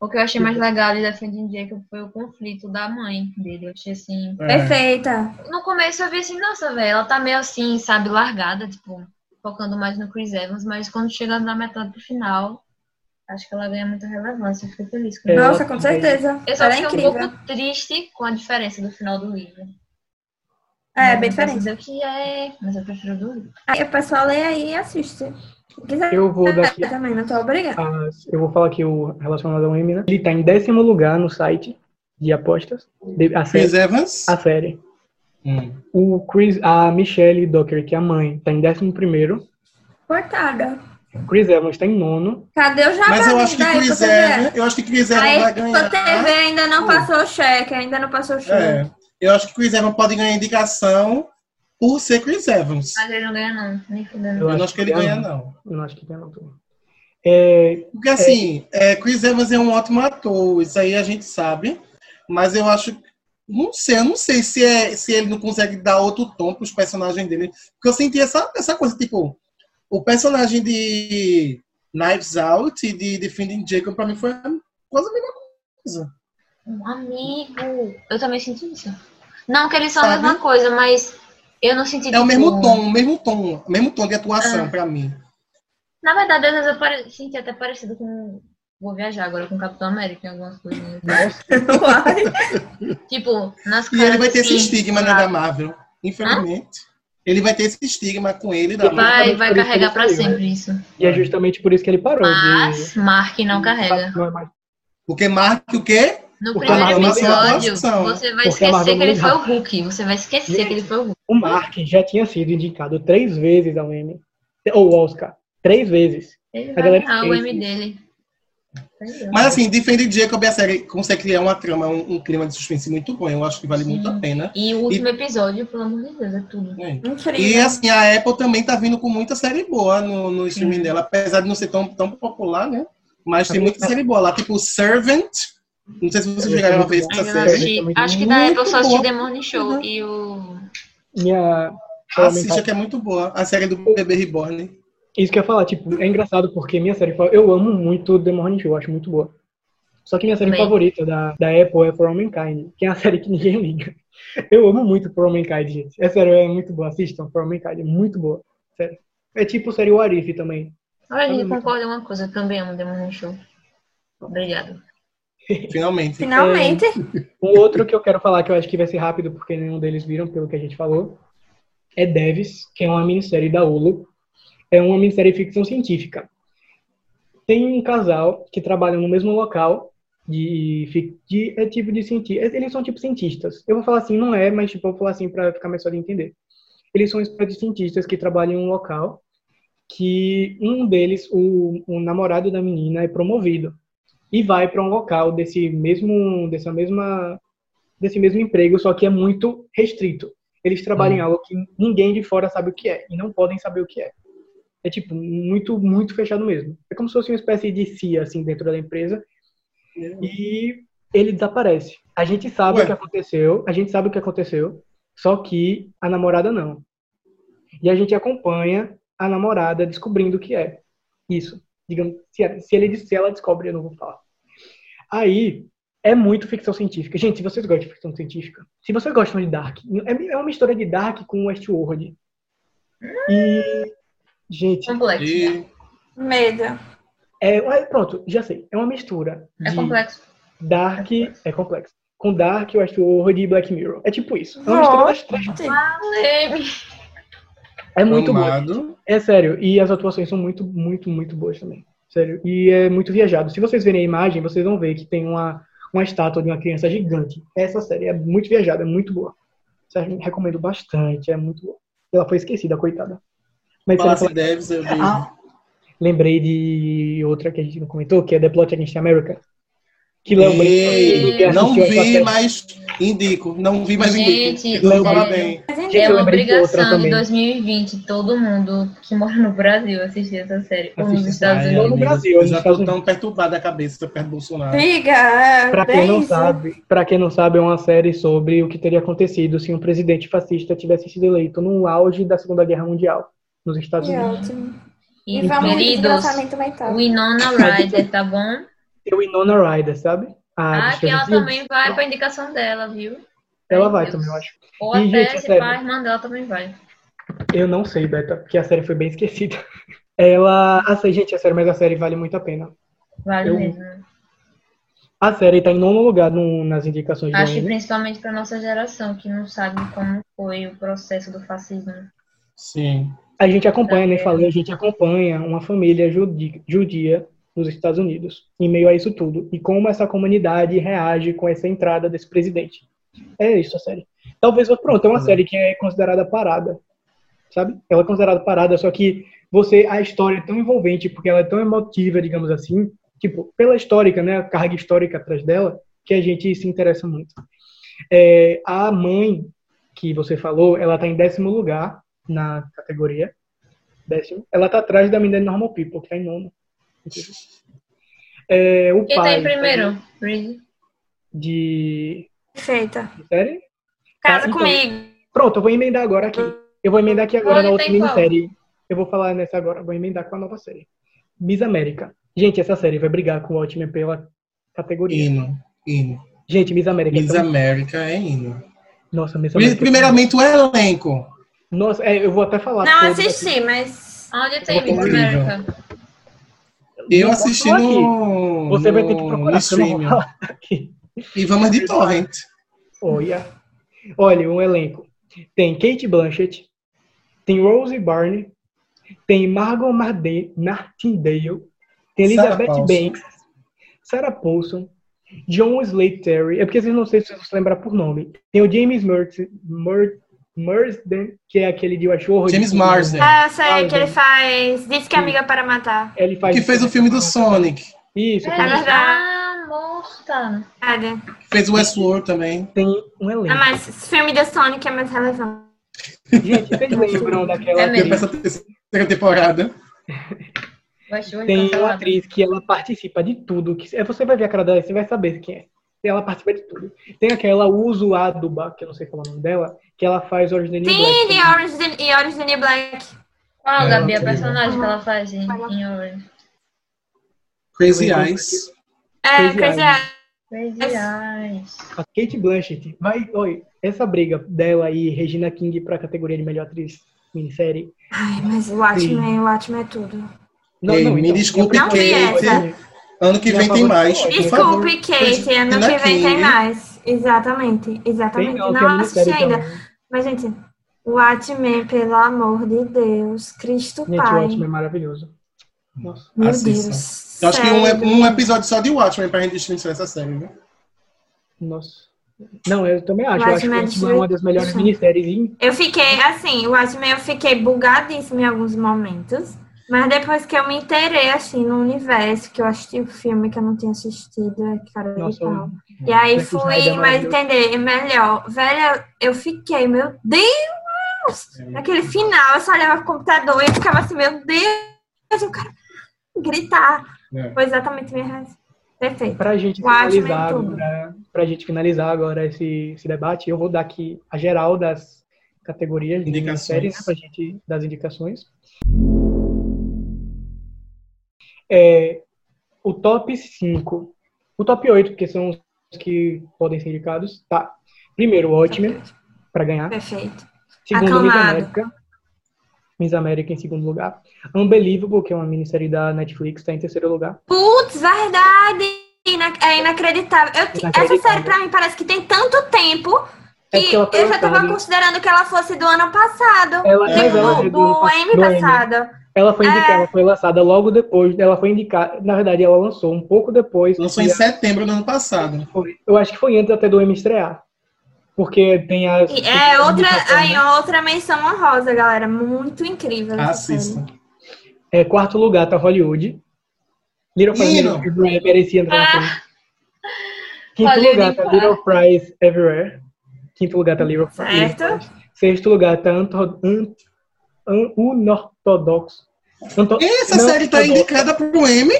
O que eu achei mais legal de Defending Jacob foi o conflito da mãe dele. Eu achei assim. É. Perfeita. No começo eu vi assim, nossa, velho, ela tá meio assim, sabe, largada, tipo, focando mais no Chris Evans, mas quando chega na metade do final, acho que ela ganha muita relevância. Eu fiquei feliz com É, isso. Nossa, ela com certeza. Eu só Ela é fiquei um pouco triste com a diferença do final do livro. É, Não bem diferente. dizer o que é, mas eu prefiro do livro. Aí o pessoal lê aí e assiste. Quiser Eu vou dar aqui *laughs* também, não tô obrigada. as- eu vou falar aqui o relacionado ao Emmy, né? Ele tá em décimo lugar no site de apostas. De- a, Chris série, Evans. a série. Hum. O Chris, a Michelle Docker, que é a mãe, tá em décimo primeiro. Cortada. Chris Evans tá em nono. Cadê o jabá? Mas eu acho que daí, Chris pra você ver? Evans, eu acho que Chris Evans Aí, vai a ganhar. TV ainda não passou o cheque, ainda não passou o cheque. É, eu acho que Chris Evans pode ganhar indicação por ser Chris Evans. Mas ele não ganha, não, nem fudendo. Eu não acho que ele ganha, não. Eu não acho que ganha, não. É, Porque assim, é, Chris Evans é um ótimo ator, isso aí a gente sabe, mas eu acho. Não sei, eu não sei se, é, se ele não consegue dar outro tom pros personagens dele. Porque eu senti essa, essa coisa, tipo, o personagem de Knives Out e de Defending Jacob, pra mim, foi quase a mesma coisa. Um amigo. Eu também senti isso. Não que eles são a mesma coisa, mas eu não senti É o mesmo tom, o mesmo tom, o mesmo tom de atuação Ah. pra mim. Na verdade, às vezes eu pare... senti até parecido com. Vou viajar agora com o Capitão América em algumas coisas. *laughs* Tipo, nas E ele vai ter assim, esse estigma né, sabe? da Marvel, infelizmente. Ele vai ter esse estigma com ele da Marvel. Vai, vai carregar saiu, né? sempre isso. e é justamente por isso que ele parou Mas Mark não de. carrega. Não é Porque marca o quê? No Porque primeiro episódio, atuação. você vai esquecer que ele foi o. Hulk. Você vai esquecer que ele foi o Hulk. O Mark já tinha sido indicado três vezes ao Emmy. Ou Oscar. Três vezes. Ele A vai galera ganhar o M dele. Mas assim, Defender Jacob, a série consegue criar uma trama, um, um clima de suspense muito bom. Eu acho que vale Sim. muito a pena. E o último episódio, pelo amor de Deus, é tudo. É. Incrível. E assim, a Apple também tá vindo com muita série boa no, no streaming Sim. dela, apesar de não ser tão, tão popular, né? Mas tem muita série boa lá, tipo Servant. Não sei se vocês É chegaram a ver essa série. assisti. Acho que da muito Apple só assisti. The Morning Show Uhum. e o. Minha. Assista que é muito boa. A série do Bebê Reborn. Isso que eu ia falar, tipo, é engraçado porque minha série. Eu amo muito The Morning Show, acho muito boa. Só que minha série Também. favorita da, da Apple é For All Mankind, que é uma *laughs* série que ninguém liga. Eu amo muito For All Mankind, gente. É sério, é muito boa. Assistam For All Mankind, é muito boa. Sério. É tipo série O Arif também. Olha, a gente concorda em uma coisa, eu também amo The Morning Show. Obrigado. Finalmente. Finalmente. Um outro que eu quero falar, que eu acho que vai ser rápido, porque nenhum deles viram, pelo que a gente falou, é Devis, que é uma minissérie da Hulu. É uma minissérie de ficção científica. Tem um casal que trabalha no mesmo local, de, de é tipo de cientistas. Eles são tipo cientistas. Eu vou falar assim, não é, mas tipo, eu vou falar assim para ficar mais fácil de entender. Eles são espécie de cientistas que trabalham em um local que um deles, o, o namorado da menina, é promovido e vai para um local desse mesmo dessa mesma desse mesmo emprego, só que é muito restrito. Eles trabalham em algo que ninguém de fora sabe o que é e não podem saber o que é. É tipo muito muito fechado mesmo. É como se fosse uma espécie de CIA assim dentro da empresa e ele desaparece. A gente sabe Ué. o que aconteceu, a gente sabe o que aconteceu, só que a namorada não. E a gente acompanha a namorada descobrindo o que é isso. Digamos, se, ela- se, ele, se ela descobre, eu não vou falar. Aí, é muito ficção científica. Gente, se vocês gostam de ficção científica, se vocês gostam de Dark, é é uma mistura de Dark com Westworld. E, gente, Complexo. E Medo. é, é- pronto, já sei. É uma mistura É de complexo. Dark é complexo. Com Dark, Westworld e Black Mirror. É tipo isso. É uma mistura das três. Valeu. É muito bom. É sério. E as atuações são muito, muito, muito boas também. Sério. E é muito viajado. Se vocês verem a imagem, vocês vão ver que tem uma, uma estátua de uma criança gigante. Essa série é muito viajada, é muito boa. Sério, recomendo bastante. É muito boa. Ela foi esquecida, coitada. Mas sério, Passe Devs, eu vi. Ah, lembrei de outra que a gente não comentou, que é The Plot Against America. Que Léo Ei, Brito não vi, mas indico. Não vi, mas Gente, indico. Léo Fala Brito. bem. Gente, É eu uma lembrei obrigação de também. 2020, todo mundo que mora no Brasil assistir essa série. Ou nos Estados Ai, Ou no Unidos. Brasil, Eu já Unidos. tão perturbada a cabeça perto do Bolsonaro. Fica, é, Pra bem quem não sabe, para quem não sabe, é uma série sobre o que teria acontecido se um presidente fascista tivesse sido eleito no auge da Segunda Guerra Mundial nos Estados Que Unidos. ótimo. E, E vamos queridos, mental. Winona Ryder, tá bom? Tem o Winona Ryder, sabe? A Ah, que ela também vai pra indicação dela, viu? Ela Meu vai Deus. também, eu acho. Ou E, até gente, se a irmã dela também vai. Eu não sei, Beta, porque a série foi bem esquecida. *laughs* Ela. Assim, gente, é sério, mas a série vale muito a pena. Vale Eu- mesmo. A série tá em nono lugar no- nas indicações Acho que Emmy. principalmente pra nossa geração, que não sabe como foi o processo do fascismo. Sim. A gente acompanha, nem É. falei, a gente acompanha uma família judi- judia nos Estados Unidos, em meio a isso tudo, e como essa comunidade reage com essa entrada desse presidente. É isso a série. Talvez, pronto, é uma série que é considerada parada, sabe? Ela é considerada parada, só que você, a história é tão envolvente, porque ela é tão emotiva, digamos assim, tipo, pela histórica, né, a carga histórica atrás dela, que a gente se interessa muito. É, a mãe que você falou, ela tá em décimo lugar na categoria. Décimo. Ela tá atrás da menina Normal People, que tá em nono. É, o Quem tá pai em primeiro? Reed? de, Perfeita. de série? Casa Tá, então- comigo. Pronto, eu vou emendar agora aqui. Eu vou emendar aqui agora Olha, na outra tem qual? minissérie. Eu vou falar nessa agora, vou emendar com a nova série. Miss América. Gente, essa série vai brigar com o Watchmen pela categoria. Hino. Hino. Gente, Miss América. é Miss América é hino. Nossa, Miss América. Primeiramente, o elenco. Nossa, é, eu vou até falar. Não assisti, mas. Onde tem Miss Incrível. América? Eu assisti no, Você vai ter que procurar, no streaming. E vamos de torrent. Olha. Olha, um elenco. Tem Kate Blanchett, tem Rose Byrne, tem Margot Martindale, tem Sarah Elizabeth Paulson. Banks, Sarah Paulson, John Slade Terry, é porque vocês não sei se vocês lembram por nome. Tem o James Murs- Mur- Marsden, que é aquele de Westworld. James Marsden. Ah, eu sei Marsden. que ele faz. Disse que é amiga para matar. Ele faz Que fez o filme do Sonic. Isso, É, verdade. ah, morta. Nada. Fez Westworld também. tem um elenco. Ah, mas esse filme da Sonic é mais relevante. Gente, vocês *laughs* lembram daquela É Tem mesmo. essa terceira temporada. Tem uma cancelada. atriz que ela participa de tudo. Que, é, você vai ver a cara dela, você vai saber quem é. Ela participa de tudo. Tem aquela Uso Aduba, que eu não sei falar o nome dela, que ela faz Orange the New Sim, Black. de Orange the- e Orange the New Black. Qual, É, Gabi, a ok. personagem que ela faz em, em Orange? Crazy Eyes. É, Crazy Crazy Eyes. Crazy Eyes. A Kate Blanchett. Vai, oi, essa briga dela e Regina King pra categoria de melhor atriz minissérie. Ai, mas o Watchmen, o Watchmen é tudo. Não, Ei, não, me então, desculpe, Kate. Ano que vem tem mais. é Desculpe. Kate, ano que vem tem mais. Exatamente, Tem exatamente. não, Não, é assisti ainda. também. Mas, gente, o Watchmen, pelo amor de Deus, Cristo Gente, o Pai. Watchmen é maravilhoso. Nossa. Meu Assista. Deus. Eu acho que um, um episódio só de Watchmen pra gente destruir essa série, viu? Nossa. Não, eu também acho. Eu acho que Watchmen é uma das melhores minisséries em Eu fiquei, assim, o Watchmen eu fiquei bugadíssima em alguns momentos. Mas depois que eu me inteirei, assim, no universo, que eu assisti o filme que eu não tinha assistido, é cara Nossa. E aí fui é mais entender melhor. Velha, eu fiquei, meu Deus! Naquele final, eu só olhava pro computador e eu ficava assim, meu Deus, eu quero gritar. É. Foi exatamente a minha reação. Perfeito. Pra gente finalizar agora, pra gente finalizar agora esse, esse debate, eu vou dar aqui a geral das categorias de séries, né, pra gente das indicações. É, o top 5, o top 8, porque são os que podem ser indicados, tá. Primeiro, o Watchmen, pra ganhar. Perfeito. Segundo, Miss. América. Miss América em segundo lugar. Unbelievable, que é uma minissérie da Netflix, tá em terceiro lugar. Putz, verdade! é inacreditável. Eu- essa Inacreditável. série pra mim parece que tem tanto tempo É que foi eu já tava lançada- considerando que ela fosse do ano passado. Ela- Tipo, mas ela é do do, ano passado. Ela foi indicada, É. ela foi lançada logo depois, ela foi indicada, na verdade ela lançou um pouco depois. Lançou em setembro do ano passado. Foi- Eu acho que foi antes até do M estrear. Porque tem. E é outra, aí, né? outra menção honrosa, galera. Muito incrível. Assista. É, quarto lugar tá Hollywood. Little Fires. Everywhere merecia entrar na frente. Quinto Hollywood lugar tá. Little Fries Everywhere. Quinto lugar tá Little Fries. Certo. Sexto lugar tá Anto- An- An- Unortodoxo. Anto- Essa não série tá indicada pro M?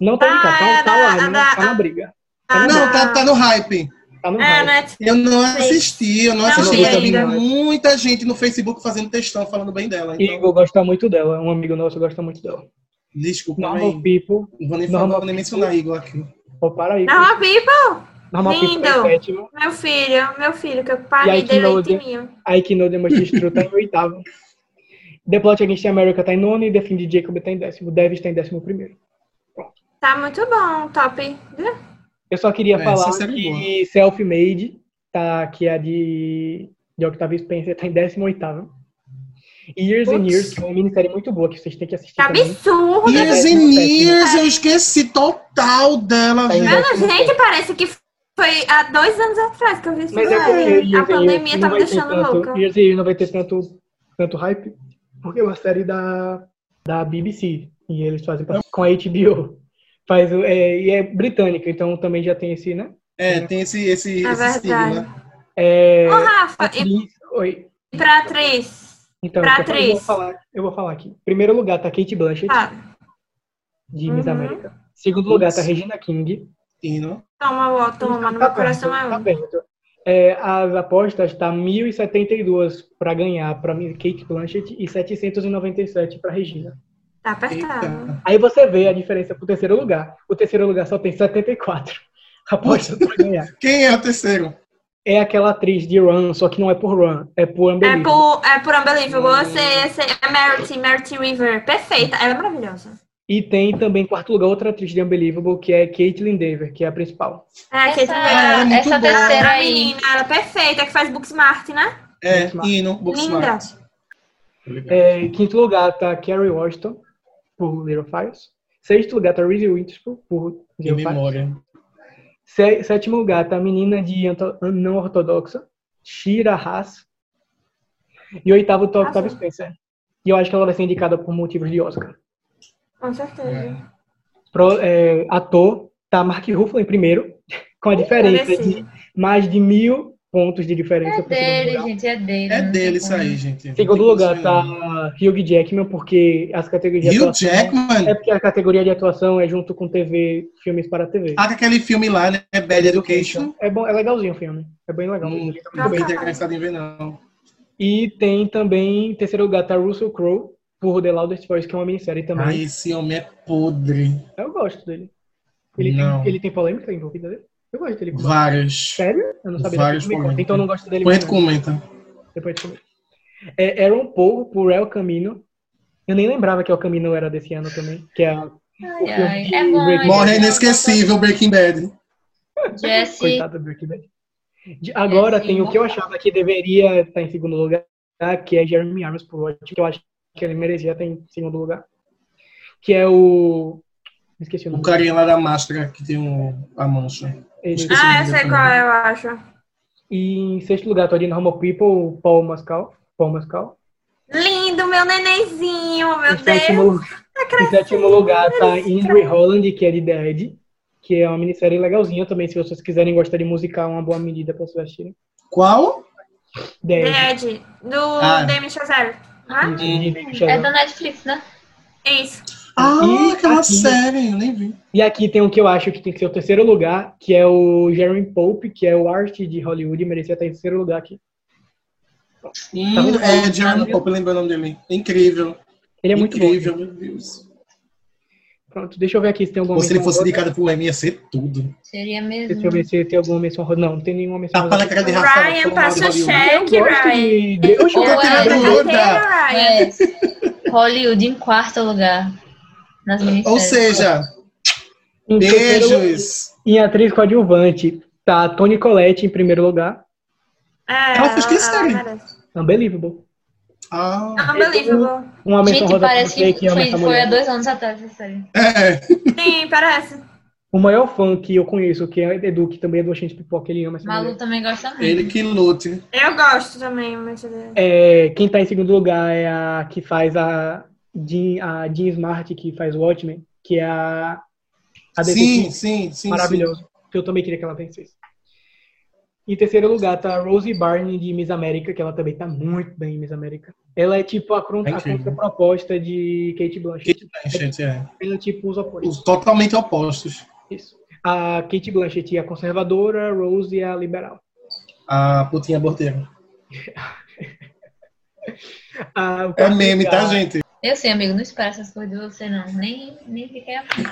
Não tá indicada, Ah, tá, é tá lá, é da- tá na briga. Ah, não, tá, tá no hype. Tá no É, hype. né? Eu não assisti, eu não Não assisti, mas eu vi muita gente no Facebook fazendo textão falando bem dela. Então, Igor gosta muito dela, um amigo nosso gosta muito dela. desculpa, Normal aí. People. Não vou nem, falar, vou nem mencionar Igor aqui. Ó, para aí. Normal People, Normal People tá em lindo. meu filho, meu filho, que eu parei Keynote? leite mil. Aí que no The Must True tá em oitavo. *laughs* The Plot Against America tá em nono e The Fim de Jacob tá em décimo. Devis tá em décimo primeiro. Tá muito bom, top. Eu só queria É, falar é que Self-Made, tá, que é a de, de Octavia Spencer, tá em décimo oitavo. Years and. Years, que é uma minissérie muito boa que vocês têm que assistir Que absurdo. Years décimo and. Years, eu esqueci total dela, Tá. Mano, gente, parece que foi há dois anos atrás que eu vi isso. Mas é porque. Years a and pandemia Years tá me deixando tanto, louca. Years and Years não vai ter tanto, tanto hype, porque é uma série da, da BBC, e eles fazem pra- com a HBO. Faz, o- é, e é britânica, então também já tem esse, né? É, tem esse, esse, É esse verdade. estigma. É, Ô, Rafa, e atriz, oi. pra atriz? Então, pra eu, vou atriz. falar, eu vou falar aqui. Primeiro lugar tá Kate Blanchett, Tá, de Miss Uhum. América. Segundo lugar tá Regina King. Hino. toma, ó, toma, no meu coração é tá um. É, as apostas tá 1.072 para ganhar para Kate Blanchett e 797 para Regina. Tá apertado. Aí você vê a diferença pro terceiro lugar. O terceiro lugar só tem 74 apostas para ganhar. Quem é o terceiro? É aquela atriz de Run, só que não é por Run, é por É Unbelievable. por, é por Unbelievable. Você, você é Merity, Merity River. Perfeita. Ela é maravilhosa. E tem também em quarto lugar outra atriz de Unbelievable, que é Caitlyn Dever, que é a principal. É, Essa- ela é essa boa. terceira aí. menina, ela é perfeita, que faz Booksmart, né? É, Booksmart. Hino, Linda. Booksmart. É, em quinto lugar tá Kerry Washington, por Little Fires. Sexto lugar tá Reese Witherspoon, por Little Fires. memória. Sé- Sétimo lugar tá a menina de não ortodoxa, Shira Haas. E oitavo tá Octavia Arrasou. Spencer. E eu acho que ela vai ser indicada por motivos de Oscar. Com certeza. Pro, é, ator tá Mark Ruffalo em primeiro, *laughs* com a diferença de merecido. mais de mil pontos de diferença É dele, lugar. gente, é dele. É não dele isso aí, gente. Em segundo Não lugar tá Hugh Jackman, porque as categorias de Hugh atuação... Jackman? É porque a categoria de atuação é junto com TV, filmes para TV. Ah, aquele filme lá, né? Bad Education. É, bom, é legalzinho o filme. É bem legal. Hum, não tô bem. interessado em ver, não. E tem também, em terceiro lugar, tá Russell Crowe, por The Loudest Voice, que é uma minissérie também. Ai, esse homem é podre. Eu gosto dele. Ele Não. tem, ele tem polêmica envolvida dele? Eu gosto dele. Vários. Sério? Eu não sabia. Vários Depois me conta. polêmicas. Então eu não gosto dele. Depois tu comenta. Depois tu comenta. É Aaron Paul, por El Camino. Eu nem lembrava que El Camino era desse ano também. Que é a, o Ai, ai, é bom, Breaking é Morre Bad. inesquecível, Breaking Bad. Jesse, Coitado do Breaking Bad. De- Agora Esse tem o que eu achava que deveria estar em segundo lugar, que é Jeremy Irons por Watch, que eu acho que ele merecia estar em segundo lugar. Que é o. Esqueci o O nome. carinha lá da máscara que tem um, a mancha. Ele-. Ah, eu sei qual é, eu acho. E em sexto lugar, tô de Normal People, o Paul Mascal. Paul Mascal. Lindo, meu nenenzinho, meu Em sétimo, Deus. lu- em sétimo lugar tá Ingrid Holland, que é de Dead, que é uma minissérie legalzinha também, se vocês quiserem gostar de musical, é uma boa medida pra vocês assistirem. Qual? Dead. Dead, do Ah. Demi Chazelle. Ah, de é Chazelle. da Netflix, né? isso. Ah, E aquela aqui- série, eu nem vi. E aqui tem o que eu acho que tem que ser o terceiro lugar, que é o Jeremy Pope, que é o art de Hollywood, merecia estar em terceiro lugar aqui. Hum, Tá é, Jeremy Pope, lembrei o nome dele. Incrível. Ele é muito Incrível, bom. meu Deus. Pronto, deixa eu ver aqui se tem alguma Ou se ele fosse indicado pro Emmy, ia ser tudo. Seria Deixa eu mesmo. ver se tem alguma menção rosa. Não, não tem nenhuma menção Tapa na rosa. cara de Rafael. Ryan passa o cheque, gosto Ryan. de... Eu chuto é-. É, Hollywood em quarto lugar. Nas Ou seja, Em beijos. Em atriz coadjuvante, tá Toni Collette em primeiro lugar. É, Ela fez que série? merece. Unbelievable. Ah, Unbelievable. Uma menção Gente, rosa parece que que foi, foi há dois anos atrás essa série. é. Sim, parece. O maior fã que eu conheço, que é Edu, que também é do Oxente Pipoca, ele ama essa Malu mulher. também gosta muito. Ele que lute. Eu gosto também, mas... É, quem tá em segundo lugar é a que faz a Jean, a Jean Smart, que faz o Watchmen, que é a, a Sim, sim, sim. Maravilhoso. Que eu também queria que ela vencesse. Em terceiro lugar tá a Rosie Barney de Miss América, que ela também tá muito bem em Miss América. Ela é tipo a, cron- É a contraproposta de Kate Blanchett. Sim. Gente, é. Ela é tipo os opostos. Os totalmente opostos. Isso. A Kate Blanchett é a conservadora, a Rose é a liberal. A putinha bordeira. *laughs* Ah, É meme, tá, gente? Eu sei, amigo, não espera essas coisas de você, não. Nem, nem fiquei afim.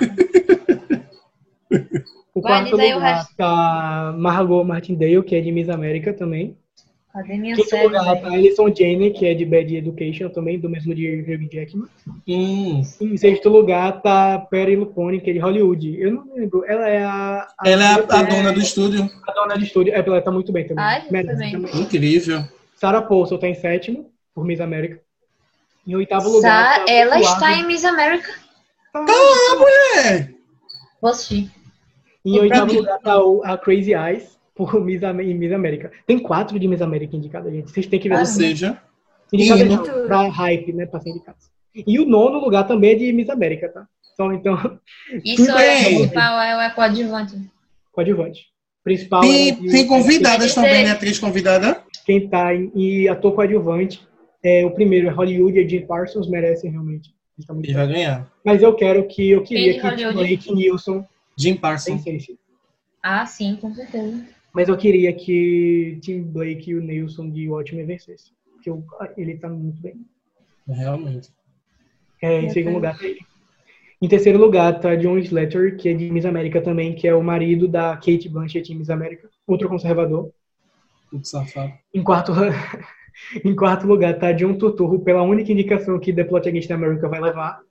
*laughs* O quarto lugar tá Margot Martindale, que é de Miss América também. Cadê minha Quinto série? lugar tá Alison Janney, que é de Bad Education também, do mesmo de Hugh Jackman. Hum. Em sexto lugar tá Perry Lupone, que é de Hollywood. Eu não lembro, ela é a... a Ela é a, a é dona do estúdio. a dona de estúdio. É, ela tá muito bem também. Ai, Merece também. também. Incrível. Sarah Paulson tá em sétimo, por Miss América. Em oitavo lugar Sa- tá ela está em Miss America. É. Vou assistir. Em oitavo lugar tá o- a Crazy Eyes, por Miss, Miss América. Tem quatro de Miss América indicadas, gente. Vocês têm que ver. Ou seja, Indicada pra hype, né? Pra ser indicados. E o nono lugar também é de Miss América, tá? Só então, Isso é bem. principal, é o coadjuvante. coadjuvante. Principal tem, é de- tem convidadas é- também, né? Atriz convidada. Quem tá em, e ator coadjuvante. É, o primeiro é Hollywood e Jim Parsons merecem realmente. Eles tão muito Ele vai ganhar. Mas eu quero que eu Quem queria de que? Blake Nilsson Jim Parsons. Ah, sim, com certeza. Mas eu queria que Tim Blake e o Nilson de Watchmen vencessem. Porque eu- ele tá muito bem. Realmente. É, em segundo lugar tá ele. Em terceiro lugar tá John Slater, que é de Miss América também, que é o marido da Kate Blanchett em Miss América, outro conservador. Muito safado. Em quarto, *laughs* em quarto lugar tá John Turturro, pela única indicação que The Plot Against America vai levar.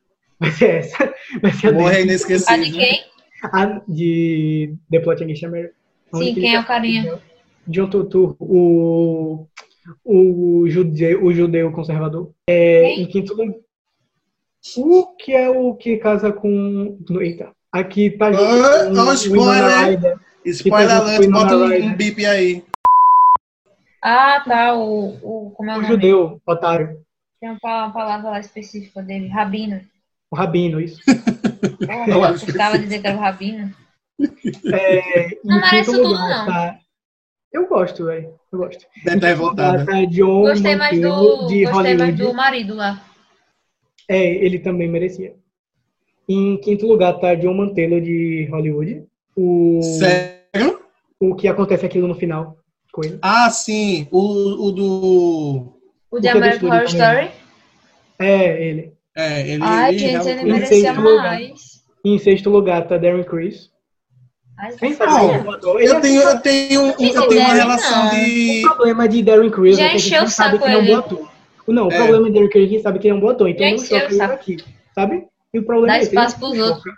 Vai ser essa. Vai ser a Morre dele. A de inesquecível. quem? A de The Plot Against America. A Sim, quem é o carinha? que deu. John Turturro, o, o, judeu, o judeu conservador. É, em quinto lugar. O que é o que casa com. Eita. Aqui tá junto Ah, com ó, o spoiler. Winona Ryder. Spoiler alert, foi bota um, um bip aí. Ah, tá, o, o como é o O nome? judeu, otário. Tem uma pa- palavra lá específica dele, Rabino. O rabino, isso. *laughs* Porra, *laughs* Eu acho. gostava de dizer que era o Rabino. É, Não merece quinto tudo, lugar não. tá. Eu gosto, velho. Eu gosto. Deve estar. Tá John Gostei mais do. de Gostei mais Hollywood. do marido lá. É, ele também merecia. Em quinto lugar tá John Mantello de Hollywood. O, Sério? o que acontece aquilo no final. Coisa. Ah, sim. O, o do. O O de que American Horror. Story. É, ele. É, ele. Ai, ele gente, realmente- ele Em merecia sexto lugar. mais. Em sexto lugar tá Darren Criss. Ai? Ele Eu é tenho, eu tenho, eu tenho uma relação não. de. O problema de Darren Criss Já é que a gente sabe saco que ele é um bom ator. Não, o É. problema de Darren Criss é que a gente sabe que ele é um bom ator, então Já não choca ele aqui, sabe? E o problema Dá é esse, espaço pros não outros.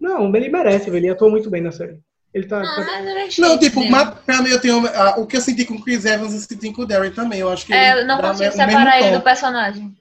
Não, ele merece, velho. Ele atuou muito bem na série. Ele tá. Não, tá- Não, tipo, mas pra mim eu tenho. ah, o que eu senti com o Chris Evans, eu senti com o Darren também. Eu acho que. É, eu não consigo separar ele do personagem.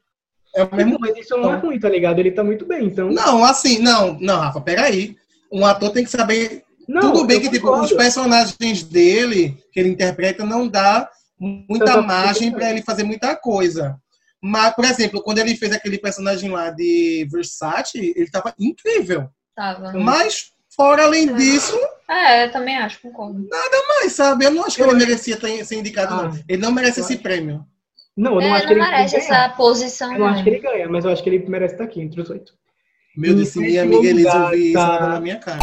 É o mesmo Não, mas isso não é ruim, tá ligado? Ele tá muito bem, então. Não, assim, não, não, Rafa, peraí. Um ator tem que saber. Não, tudo bem que, tipo, os personagens dele, que ele interpreta, não dá muita Tanta margem pra ele fazer muita coisa. Mas, por exemplo, quando ele fez aquele personagem lá de Versace, ele tava incrível. Tava. Mas, fora além disso, É, eu também acho, concordo. mas, sabe, eu não acho que Eu ele acho- merecia ter, ser indicado, Ah, não. Ele não merece eu esse acho. prêmio. Não, eu não É, acho que não ele merece ganha. essa posição, Eu não acho que ele ganha, mas eu acho que ele merece estar aqui, entre os oito. Meu Deus, minha amiga Elisa isso, tá- dá na minha cara.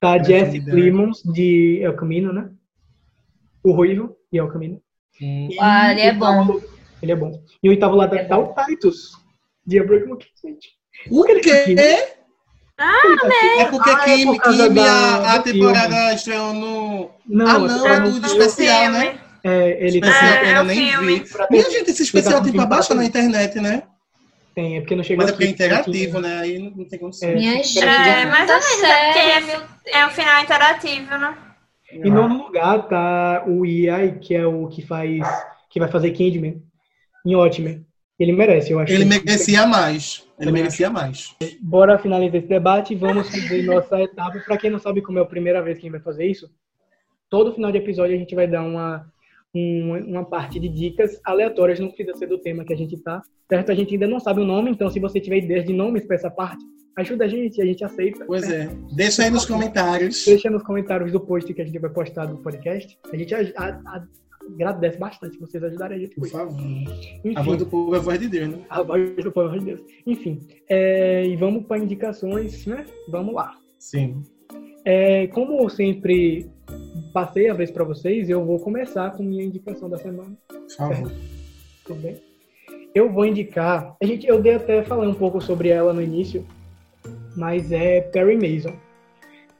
Tá Parece Jesse. Plimons, de El Camino, né? O Ruivo e El Camino. Hum. E Ah, ele é oitavo- bom. Ele é bom. E o oitavo lado Ele é tá o Titus, de Abraham gente. O tá quê? Ah, É porque Ah, é Kim, por causa Kim da- a, a temporada estreou no. Não, ah, é não, é no do, especial, né? É, ele tá Especial É, eu é nem filme. vi. Minha gente, esse especial tem pra baixar na internet, né? Tem, é porque não chega Mas é porque é interativo, né? Aí não, não tem condição. É. Minha gente, É, menos, é sério, porque é um final interativo, né? Em nono lugar tá o Iai, que é o que faz. que vai fazer Candyman em Watchmen. Ele merece, eu acho. Ele merecia mais. Ele merecia mais. Bora finalizar esse debate e vamos fazer nossa etapa. Para quem não sabe como é a primeira vez que a gente vai fazer isso, todo final de episódio a gente vai dar uma, um- uma parte de dicas aleatórias, não precisa ser do tema que a gente tá. Certo? A gente ainda não sabe o nome, então se você tiver ideias de nomes para essa parte, ajuda a gente, a gente aceita. Pois é. Deixa aí nos comentários. Deixa nos comentários do post que a gente vai postar do podcast. A gente a- a- a- agradece bastante vocês ajudarem a gente Por favor. Enfim. A voz do povo é a voz de Deus, né? A voz do povo de Deus. Enfim, é, e vamos para indicações, né? Vamos lá. Sim. É, como sempre passei a vez para vocês, eu vou começar com minha indicação da semana. *laughs* Tudo bem? Eu vou indicar. A gente, eu dei até falar um pouco sobre ela no início, mas é Perry Mason.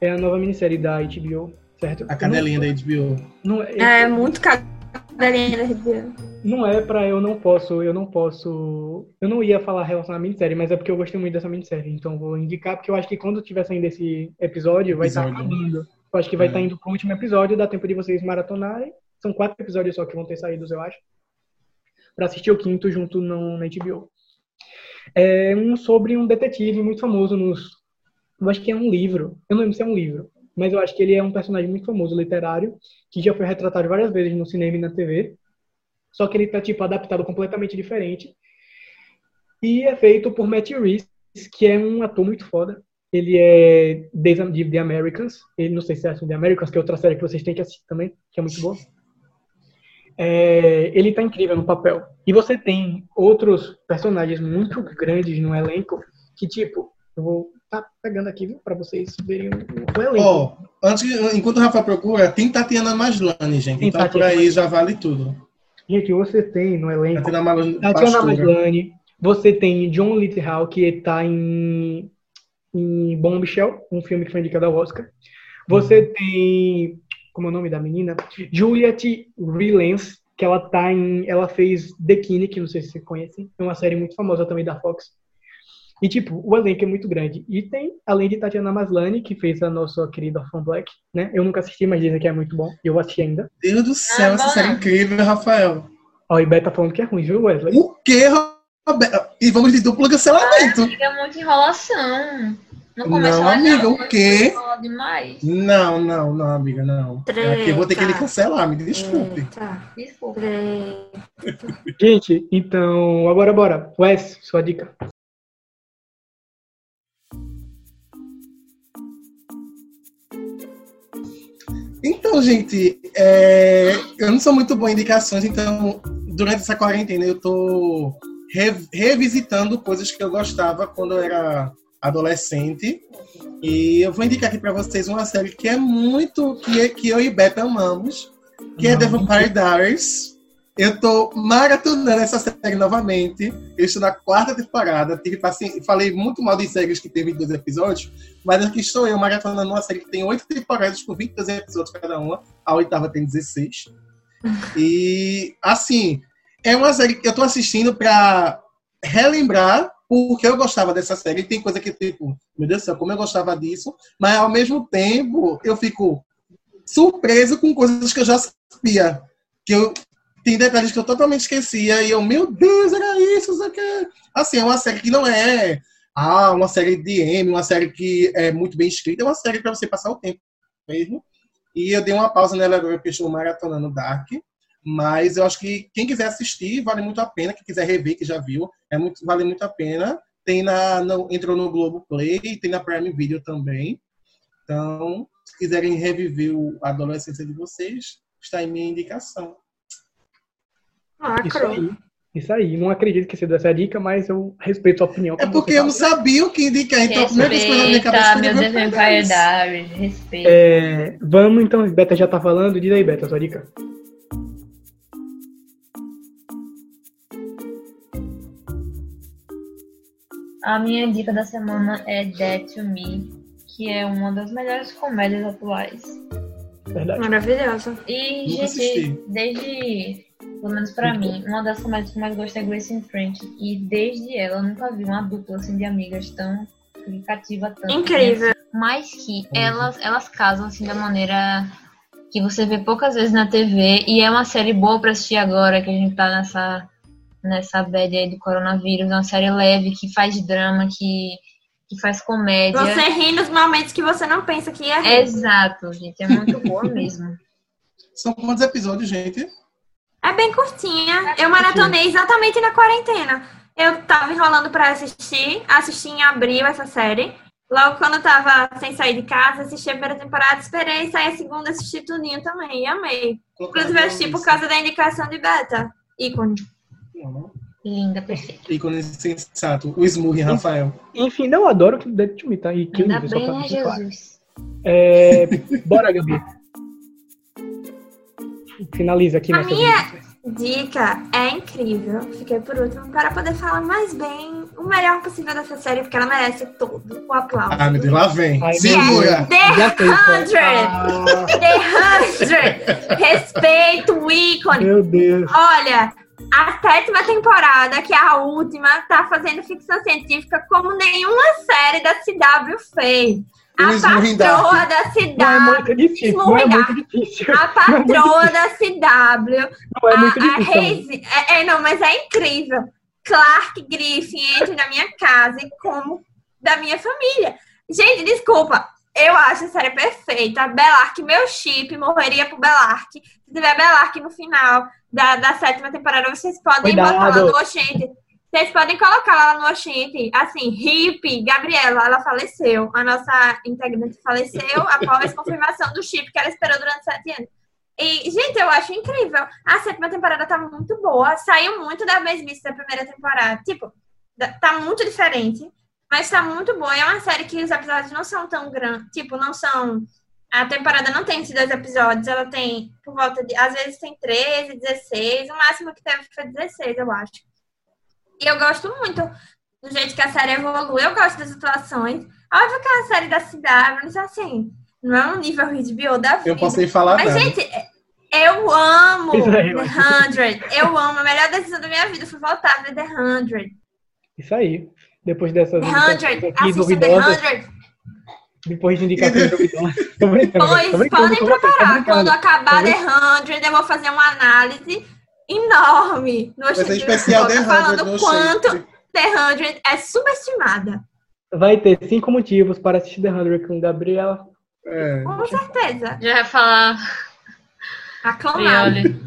É a nova minissérie da HBO, certo? A canelinha da HBO. Não, é, É muito cadelinha da Ribeira. não é pra eu não posso, eu não posso. Eu não ia falar relacionado à minissérie, mas é porque eu gostei muito dessa minissérie. Então eu vou indicar, porque eu acho que quando tiver saindo esse episódio, vai estar Episódio. Indo. Eu acho que vai estar indo pro último episódio, dá tempo de vocês maratonarem. São quatro episódios só que vão ter saídos, eu acho. Pra assistir o quinto junto no, na HBO. É um sobre um detetive muito famoso nos. Eu acho que é um livro. Eu não lembro se é um livro. Mas eu acho que ele é um personagem muito famoso, literário, que já foi retratado várias vezes no cinema e na TV. Só que ele tá, tipo, adaptado completamente diferente. E é feito por Matt Reeves, que é um ator muito foda. Ele é desde de The Americans. Ele, não sei se é The Americans, que é outra série que vocês têm que assistir também, que é muito boa. É, ele tá incrível no papel. E você tem outros personagens muito grandes no elenco, que, tipo, eu vou tá pegando aqui, pra vocês verem o, elenco. Ó, antes, enquanto o Rafa procura, tem Tatiana Maslany, gente. Tem Então por Tatiana aí já vale tudo. Gente, você tem no elenco Tatiana Maslany, você tem John Lithgow, que tá em, em Bombshell, um filme que foi indicado ao Oscar. Você tem, como é o nome da menina? Juliet Rylance, que ela tá em, ela fez The Kine, que não sei se vocês conhecem, é uma série muito famosa também da Fox. E, tipo, o elenco é muito grande. E tem, além de Tatiana Maslany, que fez a nossa querida Orphan Black, né? Eu nunca assisti, mas dizem que é muito bom. E eu assisti ainda. Deus do céu, Ah, essa bom. série é incrível, Rafael. Ó, e Beth tá falando que é ruim, viu, Wesley? O quê, Roberto? E vamos de duplo cancelamento. Fica muita enrolação. No começo Não, ela amiga, já o quê? Não, não, não, amiga, não. Aqui eu vou ter que cancelar, me desculpe. Eita, Desculpa. treta. Gente, então, agora bora. Wes, sua dica. Então, gente, é, eu não sou muito bom em indicações, então durante essa quarentena eu tô re- revisitando coisas que eu gostava quando eu era adolescente. E eu vou indicar aqui pra vocês uma série que é muito que, que eu e Beta amamos, que é The Vampire Diaries. Eu tô maratonando essa série novamente. Eu estou na quarta temporada. Tive, assim, falei muito mal de séries que teve dois episódios, mas aqui estou eu maratonando uma série que tem oito temporadas com 22 episódios cada uma. A oitava tem 16. E, assim, é uma série que eu tô assistindo pra relembrar porque eu gostava dessa série. Tem coisa que, tipo, meu Deus do céu, como eu gostava disso. Mas, ao mesmo tempo, eu fico surpreso com coisas que eu já sabia. Que eu tem detalhes que eu totalmente esquecia e eu, meu Deus, era isso, isso aqui. Assim, é uma série que não é ah, uma série de M, uma série que é muito bem escrita, é uma série para você passar o tempo mesmo. E eu dei uma pausa nela agora porque estou maratonando Dark, mas eu acho que quem quiser assistir vale muito a pena, quem quiser rever, que já viu, é muito, vale muito a pena. Tem na, no, entrou no Globo Play, tem na Prime Video também. Então, se quiserem reviver o- a adolescência de vocês, está em minha indicação. Isso Lacrou. aí. Isso aí. Não acredito que você deu essa dica, mas eu respeito a opinião. É porque eu não sabia o que indicar, então a primeira coisa na minha cabeça Respeita, meu Deus. Respeita. É, vamos então, Beta já tá falando. Diz aí, Beta, sua dica. A minha dica da semana é Dead to Me, que é uma das melhores comédias atuais. Verdade. Maravilhosa. E, Nunca gente, assisti. desde Pelo menos pra mim, uma das comédias que eu mais gosto é Grace and Frank. E desde ela eu nunca vi uma dupla assim de amigas tão significativa tanto. Incrível. Mas que elas, elas casam assim da maneira que você vê poucas vezes na TV. E é uma série boa pra assistir agora, que a gente tá nessa, nessa bad aí do coronavírus. É uma série leve, que faz drama, que, que faz comédia. Você ri nos momentos que você não pensa que ia rir. Exato, gente. É muito boa *laughs* mesmo. São quantos episódios, gente? É bem curtinha. Eu maratonei exatamente na quarentena. Eu tava enrolando pra assistir, assisti em abril essa série. Logo quando eu tava sem sair de casa, assisti a primeira temporada, esperei sair a segunda, assisti tudinho também, e amei. Inclusive eu assisti por causa da indicação de beta. Ícone. Linda, perfeita. Ícone sensato. O Smurri, Rafael. Enfim, não eu adoro que Dead to Me, tá? E que Ainda bem, né, deixar claro. Jesus? É, bora, Gabi. Finaliza aqui A minha- vida. Dica é incrível. Fiquei por último para poder falar mais bem, o melhor possível dessa série, porque ela merece todo o aplauso. Ah, meu Deus, lá vem. Ai, Segura. Já The sei, pô. 100! Ah, The 100! Respeito o ícone. meu Deus. Olha, a sétima temporada, que é a última, tá fazendo ficção científica como nenhuma série da CW fez. A patroa da Não é CW, muito difícil, não é muito difícil. a patroa da CW, Não é muito a, a difícil. também. Haze, é, é, não, mas é incrível. Clark Griffin entra na minha casa e como da minha família. Gente, desculpa. Eu acho a série perfeita. Belark, meu chip, morreria pro Belark. Se tiver Belark no final da, da sétima temporada, vocês podem Cuidado. botar lá no Oxente. Vocês podem colocar lá no Oxente. Assim, Hip, Gabriela, ela faleceu. A nossa integrante faleceu após confirmação do chip que ela esperou durante sete anos. E, gente, eu acho incrível. A sétima temporada tá muito boa. Saiu muito da mesmice da primeira temporada. Tipo, tá muito diferente. Mas tá muito boa. É uma série que os episódios não são tão grandes. Tipo, não são. A temporada não tem 22 episódios. Ela tem por volta de. Às vezes tem 13, 16. O máximo que teve foi 16, eu acho. E eu gosto muito do jeito que a série evolui. Eu gosto das atuações. Óbvio que é uma série da CW, mas assim, não é um nível HBO da vida. Eu posso nem falar Mas, nada. gente, eu amo The eu 100. Eu amo. A melhor decisão da minha vida foi voltar a ver The 100. Isso aí. Depois dessas The indicações 100. aqui duvidosas, 100. depois de indicações *laughs* duvidosas. *laughs* Pois podem preparar. Quando acabar Tá The 100, eu vou fazer uma análise enorme no Vai especial The 100 falando quanto Oxente. The 100 é subestimada. Vai ter cinco motivos para assistir The 100 com Gabriela. É. Com certeza. Já vai falar Aclamado. Frioli.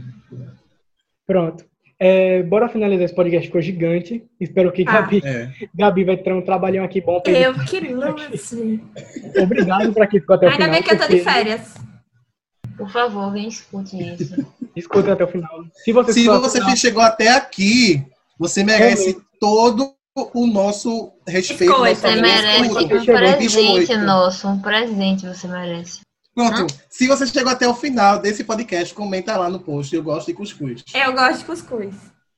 Pronto. É, bora finalizar esse podcast, ficou gigante. Espero que Ah. Gabi, É. Gabi vai ter um trabalhão aqui bom. pra Eu que luce. Obrigado para quem ficou até o Ainda final. bem que eu tô de férias. Por favor, alguém escute isso. *laughs* Escuta até o final. Se você, Se você final, chegou até aqui, você merece todo o nosso respeito. Nosso Você merece um presente nosso, um presente você merece. Pronto. Se você chegou até o final desse podcast, comenta lá no post. Eu gosto de cuscuz. Eu gosto de cuscuz.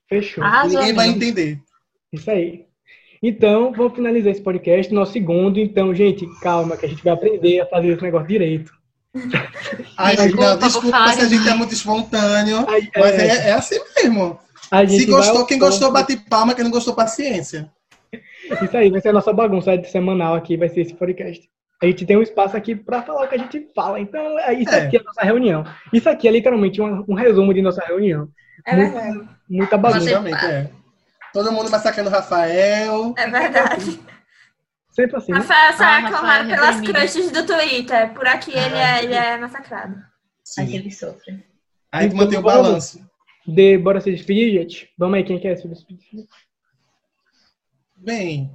fechou. Arrasou, Ninguém vai entender. Isso aí. Então, vamos finalizar esse podcast, nosso segundo. Então, gente, calma, que a gente vai aprender a fazer esse negócio direito. Ai, Desculpa não, desculpa se a gente é muito espontâneo, Aí, mas é, é, é assim mesmo. a gente Se gostou, quem gostou, bate palma, quem não gostou, paciência. Isso aí, vai ser a nossa bagunça semanal aqui, vai ser esse podcast. A gente tem um espaço aqui para falar o que a gente fala. Então, é isso É. aqui é a nossa reunião. Isso aqui é literalmente um, um resumo de nossa reunião. É verdade. Muita bagunça. Exatamente, é. Todo mundo massacrando o Rafael. É verdade. Sempre assim. né? Rafael sai Ah, Rafael aclamado pelas crushes do Twitter. Por aqui ele é, ele é massacrado. Sim. Aquele sofre. Aí tu Então, mantém o vamos. balanço. De, bora se despedir, gente? Vamos aí, quem quer se despedir? Bem,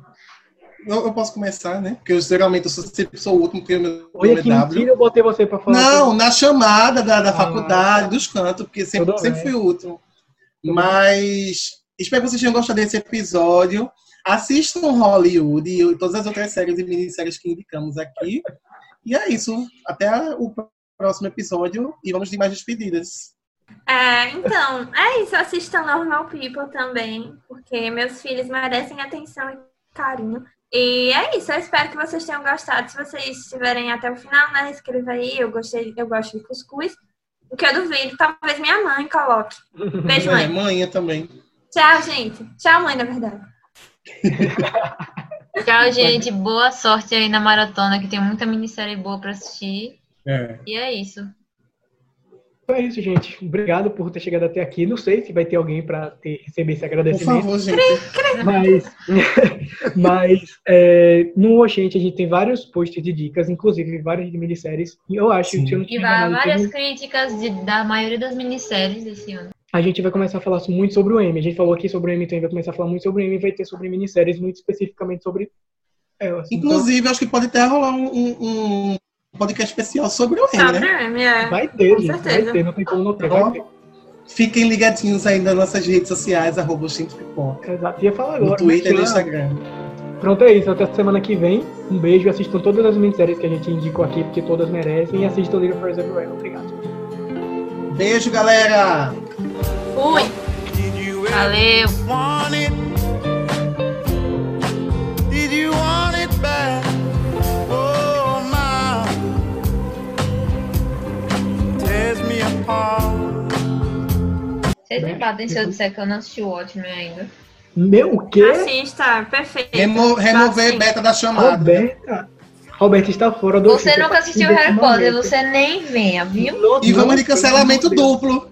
eu, eu posso começar, né? Porque eu geralmente eu sou, sempre sou o último, porque o meu Olha nome que é W. eu botei você pra falar. Não, na chamada da, da Ah, faculdade, dos cantos, porque sempre, sempre fui o último. Mas espero que vocês tenham gostado desse episódio. Assistam Hollywood e todas as outras séries e minisséries que indicamos aqui. E é isso. Até o próximo episódio e vamos de mais despedidas. É, então, é isso. Assistam Normal People também, porque meus filhos merecem atenção e carinho. E é isso, eu espero que vocês tenham gostado. Se vocês estiverem até o final, né, escreva aí. Eu gostei, eu gosto de cuscuz. O que eu duvido, talvez minha mãe coloque. *laughs* Beijo, É, mãe. manhã também. Tchau, gente. Tchau, mãe, na verdade. *laughs* Tchau, gente. Boa sorte aí na maratona, que tem muita minissérie boa pra assistir. É. E é isso. Então é isso, gente. Obrigado por ter chegado até aqui. Não sei se vai ter alguém para receber esse Por agradecimento. favor, gente. Mas, *laughs* mas é, no Oxente a gente tem vários posts de dicas, inclusive várias de minisséries. E eu acho Sim. que se eu não E vai várias teve- críticas de- da maioria das minisséries desse ano. a gente vai começar a falar muito sobre o M. A gente falou aqui sobre o M, então a gente vai começar a falar muito sobre o M e vai ter sobre minisséries, muito especificamente sobre elas. Então, Inclusive, acho que pode até rolar um, um- um podcast especial sobre o M, Sobre né? o M, é. vai ter, com gente, vai certeza. ter, não tem como não ter, vai ter. Fiquem ligadinhos aí nas nossas redes sociais, arroba Pipoca. Exato. Ia falar No agora. Twitter e no Instagram. Pronto, é isso. Até semana que vem. Um beijo. Assistam todas as minisséries que a gente indicou aqui, porque todas merecem. E assistam Little Fires Everywhere. Obrigado. Beijo, galera! Fui. Valeu! want Vocês me batem se eu disser que eu não assisti o Watchmen ainda. Meu, o quê? Assista, perfeito. Remo remover Sim. beta da chamada. Roberta. Roberta está fora do Você nunca a assistiu Harry Potter, você nem venha, viu? Não, E vamos de cancelamento duplo.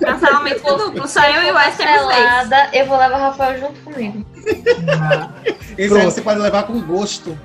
Cancelamento duplo. Saiu e o. Cancelada, eu vou levar o Rafael junto comigo. Ah, Esse aí você pode levar com gosto.